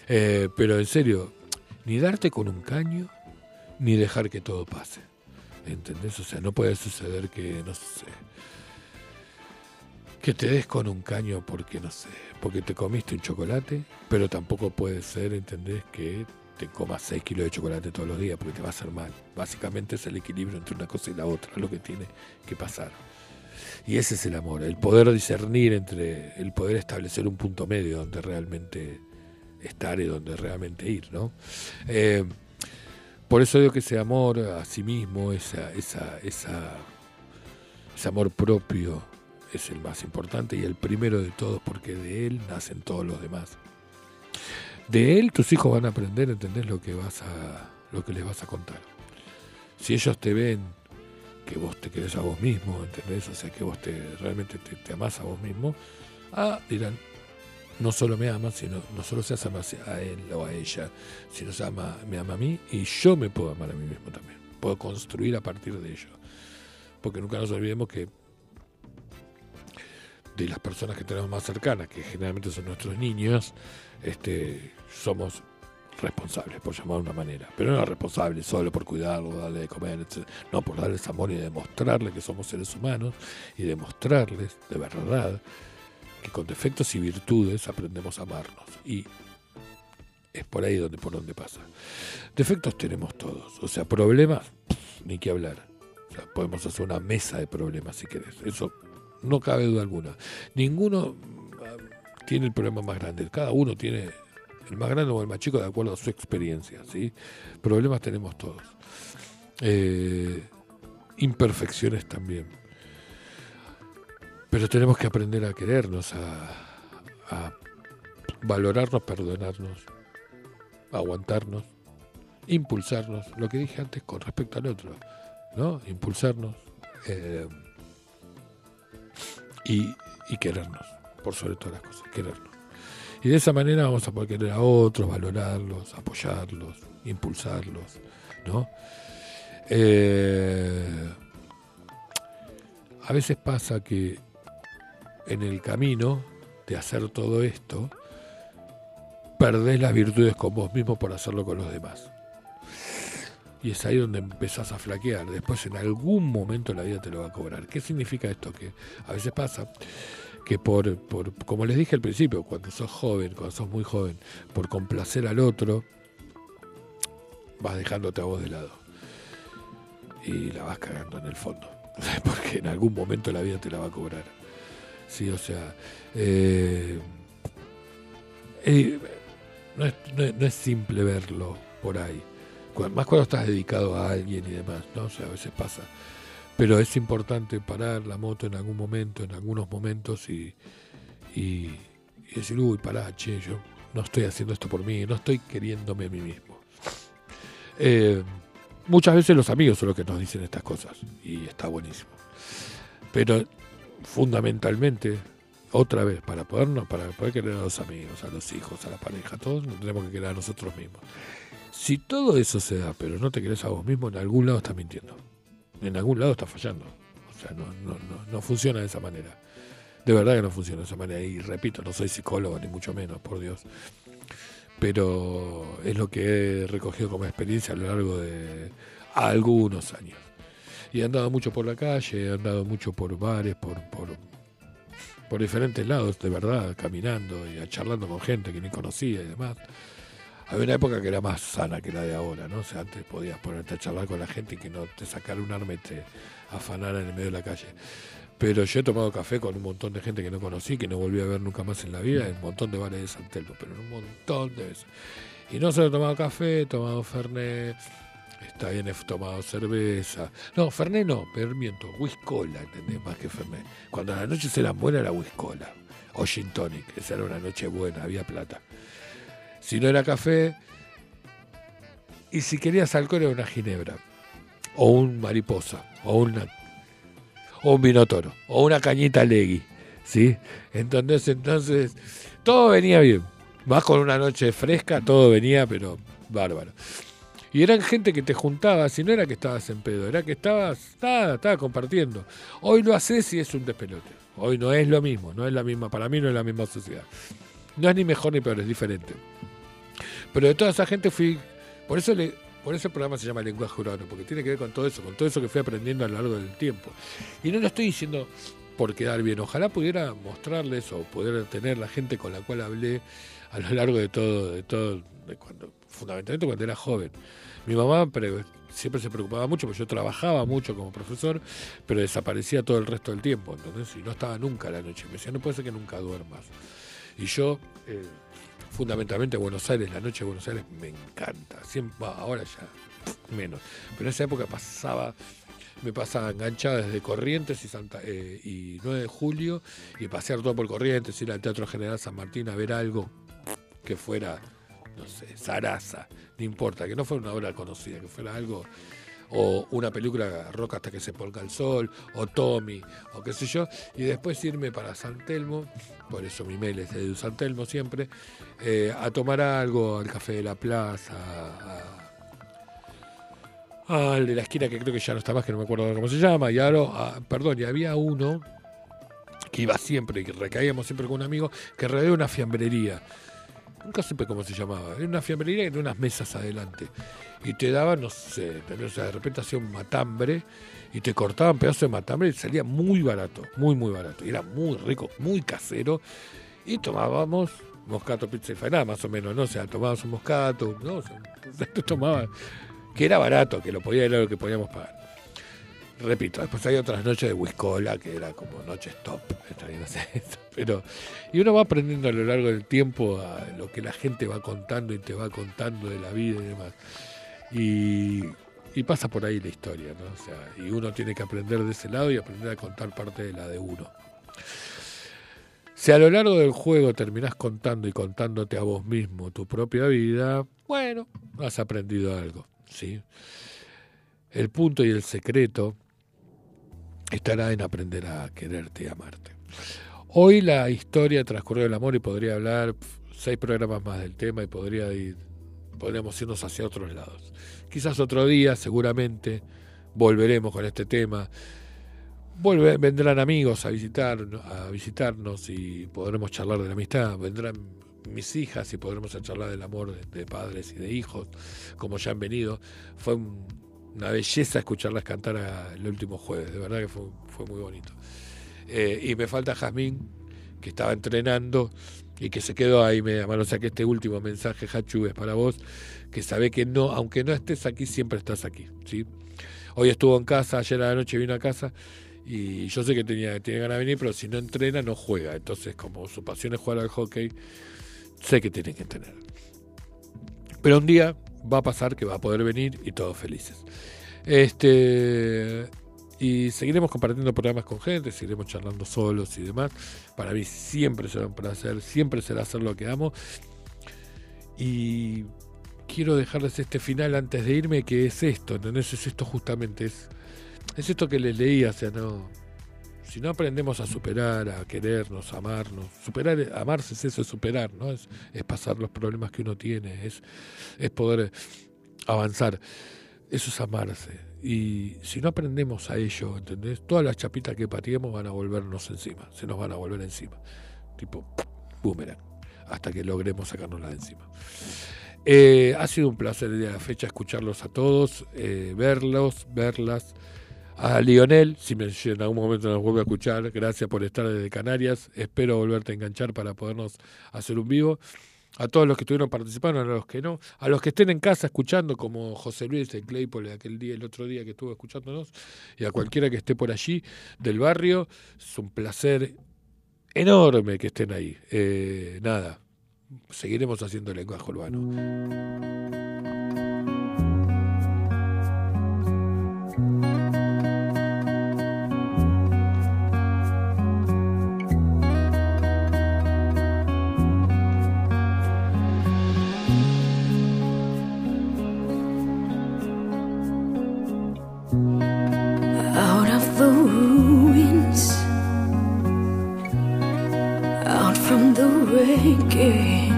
Eh, pero en serio, ni darte con un caño, ni dejar que todo pase. ¿Entendés? O sea, no puede suceder que, no sé, que te des con un caño porque, no sé, porque te comiste un chocolate, pero tampoco puede ser, ¿entendés? Que te comas 6 kilos de chocolate todos los días porque te va a hacer mal. Básicamente es el equilibrio entre una cosa y la otra, lo que tiene que pasar. Y ese es el amor, el poder discernir entre, el poder establecer un punto medio donde realmente estar y donde realmente ir, ¿no? Eh, por eso digo que ese amor a sí mismo, esa, esa, esa, ese amor propio es el más importante y el primero de todos porque de él nacen todos los demás. De él tus hijos van a aprender, ¿entendés? Lo que vas a, lo que les vas a contar. Si ellos te ven que vos te querés a vos mismo, ¿entendés? O sea, que vos te, realmente te, te amás a vos mismo, ah, dirán, no solo me ama, sino no solo se ama a él o a ella, sino se ama, me ama a mí y yo me puedo amar a mí mismo también. Puedo construir a partir de ello. Porque nunca nos olvidemos que de las personas que tenemos más cercanas, que generalmente son nuestros niños, este, somos responsables, por llamarlo de una manera. Pero no responsables solo por cuidarlo, darle de comer, etc. No, por darles amor y demostrarles que somos seres humanos y demostrarles de verdad que con defectos y virtudes aprendemos a amarnos. Y es por ahí donde por donde pasa. Defectos tenemos todos, o sea, problemas, pff, ni que hablar. O sea, podemos hacer una mesa de problemas si querés. Eso no cabe duda alguna. Ninguno ah, tiene el problema más grande. Cada uno tiene el más grande o el más chico de acuerdo a su experiencia. ¿sí? Problemas tenemos todos. Eh, imperfecciones también. Pero tenemos que aprender a querernos, a, a valorarnos, perdonarnos, aguantarnos, impulsarnos. Lo que dije antes con respecto al otro, ¿no? Impulsarnos. eh, y, querernos, por sobre todas las cosas, querernos. Y de esa manera vamos a poder querer a otros, valorarlos, apoyarlos, impulsarlos, ¿no? Eh, a veces pasa que en el camino de hacer todo esto, perdés las virtudes con vos mismo por hacerlo con los demás. Y es ahí donde empezás a flaquear. Después en algún momento la vida te lo va a cobrar. ¿Qué significa esto? Que a veces pasa que por, por como les dije al principio, cuando sos joven, cuando sos muy joven, por complacer al otro, vas dejándote a vos de lado. Y la vas cagando en el fondo. Porque en algún momento la vida te la va a cobrar. Sí, o sea, eh, eh, no, es, no es- no es simple verlo por ahí. Más cuando estás dedicado a alguien y demás, ¿no? O sea, a veces pasa. Pero es importante parar la moto en algún momento, en algunos momentos y, y, decir, uy, pará, che, yo no estoy haciendo esto por mí, no estoy queriéndome a mí mismo. Eh, muchas veces los amigos son los que nos dicen estas cosas y está buenísimo. Pero fundamentalmente, otra vez, para podernos, para poder querer a los amigos, a los hijos, a la pareja, todos nos tenemos que querer a nosotros mismos. Si todo eso se da, pero no te querés a vos mismo, en algún lado estás mintiendo. En algún lado estás fallando. O sea, no, no, no, no funciona de esa manera. De verdad que no funciona de esa manera. Y repito, no soy psicólogo, ni mucho menos, por Dios. Pero es lo que he recogido como experiencia a lo largo de algunos años. Y he andado mucho por la calle, he andado mucho por bares, por, por, por diferentes lados, de verdad, caminando y charlando con gente que ni conocía y demás. Había una época que era más sana que la de ahora, ¿no? O sea, antes podías ponerte a charlar con la gente y que no te sacara un arma y te afanara en el medio de la calle. Pero yo he tomado café con un montón de gente que no conocí, que no volví a ver nunca más en la vida, en un montón de bares de San Telmo, pero en un montón de veces. Y no solo he tomado café, he tomado Fernet, está bien, he tomado cerveza. No, Fernet no, pero miento, Whiskola, ¿entendés? Más que Fernet. Cuando las noches eran buenas era Whiskola, o Gin Tonic, esa era una noche buena, había plata. Si no era café, y si querías alcohol era una ginebra, o un mariposa, o una un vino toro, o una cañita legui, ¿sí? Entonces, entonces, todo venía bien. Más con una noche fresca, todo venía, pero bárbaro. Y eran gente que te juntaba, si no era que estabas en pedo, era que estabas, nada, estaba compartiendo. Hoy lo haces y es un despelote. Hoy no es lo mismo, no es la misma, para mí no es la misma sociedad. No es ni mejor ni peor, es diferente. Pero de toda esa gente fui, por eso le, por eso el programa se llama Lenguaje Urbano, porque tiene que ver con todo eso, con todo eso que fui aprendiendo a lo largo del tiempo. Y no lo estoy diciendo por quedar bien, ojalá pudiera mostrarles o poder tener la gente con la cual hablé a lo largo de todo, de todo, de cuando, fundamentalmente cuando era joven. Mi mamá pre- siempre se preocupaba mucho, porque yo trabajaba mucho como profesor, pero desaparecía todo el resto del tiempo, entonces, y no estaba nunca a la noche. Me decía, no puede ser que nunca duermas. Y yo, eh, fundamentalmente Buenos Aires, la noche de Buenos Aires me encanta. Siempre, ahora ya menos. Pero en esa época pasaba, me pasaba enganchada desde Corrientes y Santa eh, y 9 de julio y pasear todo por Corrientes, ir al Teatro General San Martín a ver algo que fuera, no sé, Sarasa, no importa, que no fuera una obra conocida, que fuera algo o una película Roca hasta que se ponga el sol, o Tommy, o qué sé yo, y después irme para San Telmo, por eso mi mail es de San Telmo siempre, eh, a tomar algo al Café de la Plaza, al de la esquina que creo que ya no está más, que no me acuerdo cómo se llama, y ahora, ah, perdón, y había uno que iba siempre, que recaíamos siempre con un amigo, que rodeaba una fiambrería. Nunca supe cómo se llamaba. Era una fiambrería y tenía unas mesas adelante. Y te daban, no sé, o sea, de repente hacía un matambre y te cortaban pedazos de matambre y salía muy barato, muy, muy barato. Y era muy rico, muy casero. Y tomábamos moscato, pizza y faena, más o menos, ¿no? O sea, tomábamos un moscato, ¿no? O tomaba, que era barato, que lo podía, era lo que podíamos pagar. Repito, después hay otras noches de Whiskola, que era como noches top, pero y uno va aprendiendo a lo largo del tiempo a lo que la gente va contando y te va contando de la vida y demás. Y, y pasa por ahí la historia, ¿no? O sea, y uno tiene que aprender de ese lado y aprender a contar parte de la de uno. Si a lo largo del juego terminás contando y contándote a vos mismo tu propia vida, bueno, has aprendido algo, ¿sí? El punto y el secreto estará en aprender a quererte y amarte. Hoy la historia transcurrió el amor y podría hablar seis programas más del tema y podría ir, podríamos irnos hacia otros lados. Quizás otro día, seguramente, volveremos con este tema. Vuelve- vendrán amigos a visitar, a visitarnos y podremos charlar de la amistad. Vendrán mis hijas y podremos charlar del amor de, de padres y de hijos, como ya han venido. Fue un- una belleza escucharlas cantar a- el último jueves, de verdad que fue, muy bonito. Eh, y me falta Jazmín, que estaba entrenando y que se quedó ahí media mano. O sea que este último mensaje, Hachu, es para vos, que sabe que no, aunque no estés aquí, siempre estás aquí. ¿sí? Hoy estuvo en casa, ayer a la noche vino a casa y yo sé que tenía, tiene ganas de venir, pero si no entrena, no juega. Entonces, como su pasión es jugar al hockey, sé que tiene que entrenar. Pero un día va a pasar que va a poder venir y todos felices. Este y seguiremos compartiendo programas con gente, seguiremos charlando solos y demás. Para mí siempre será un placer, siempre será hacer lo que amo. Y quiero dejarles este final antes de irme, que es esto, ¿entendés? Es esto justamente, es, es esto que les leí, o sea, no. Si no aprendemos a superar, a querernos, a amarnos, superar, amarse es eso, es superar, ¿no? Es, pasar los problemas que uno tiene, es, es poder avanzar. Eso es amarse. Y si no aprendemos a ello, ¿entendés? Todas las chapitas que pateemos van a volvernos encima, se nos van a volver encima. Tipo, boomerang, hasta que logremos sacárnosla de encima. Eh, ha sido un placer el día de la fecha escucharlos a todos, eh, verlos, verlas, a Lionel, si me, en algún momento nos vuelve a escuchar, gracias por estar desde Canarias. Espero volverte a enganchar para podernos hacer un vivo. A todos los que estuvieron participando, a los que no, a los que estén en casa escuchando, como José Luis en Claypole aquel día, el otro día que estuvo escuchándonos, y a cualquiera que esté por allí del barrio, es un placer enorme que estén ahí. Eh, nada, seguiremos haciendo el lenguaje urbano. que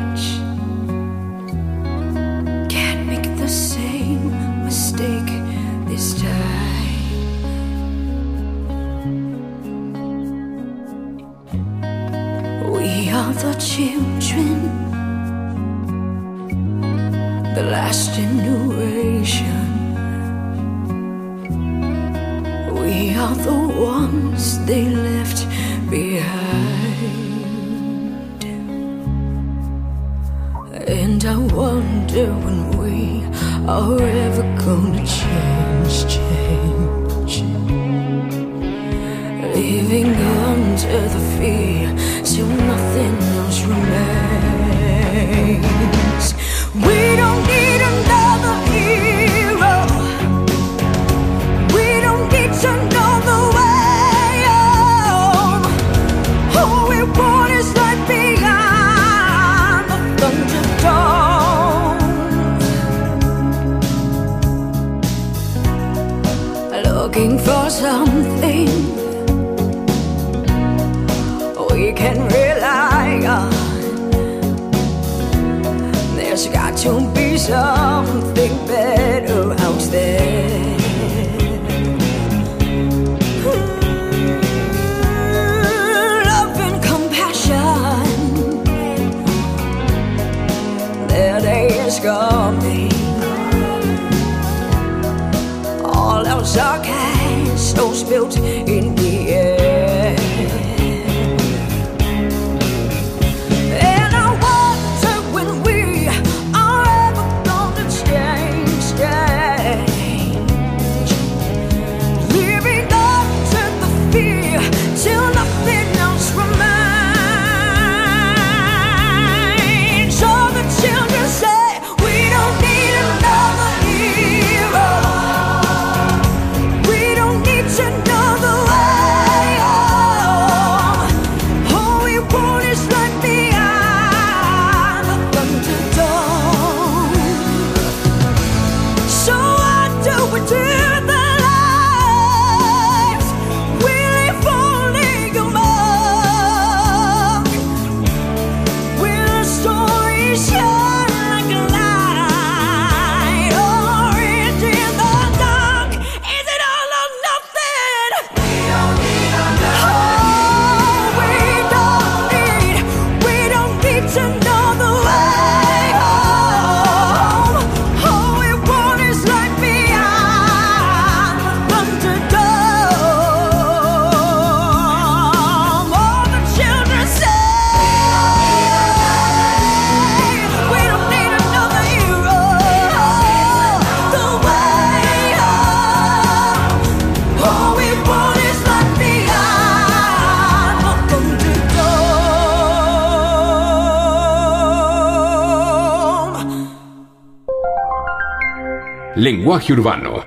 lenguaje urbano.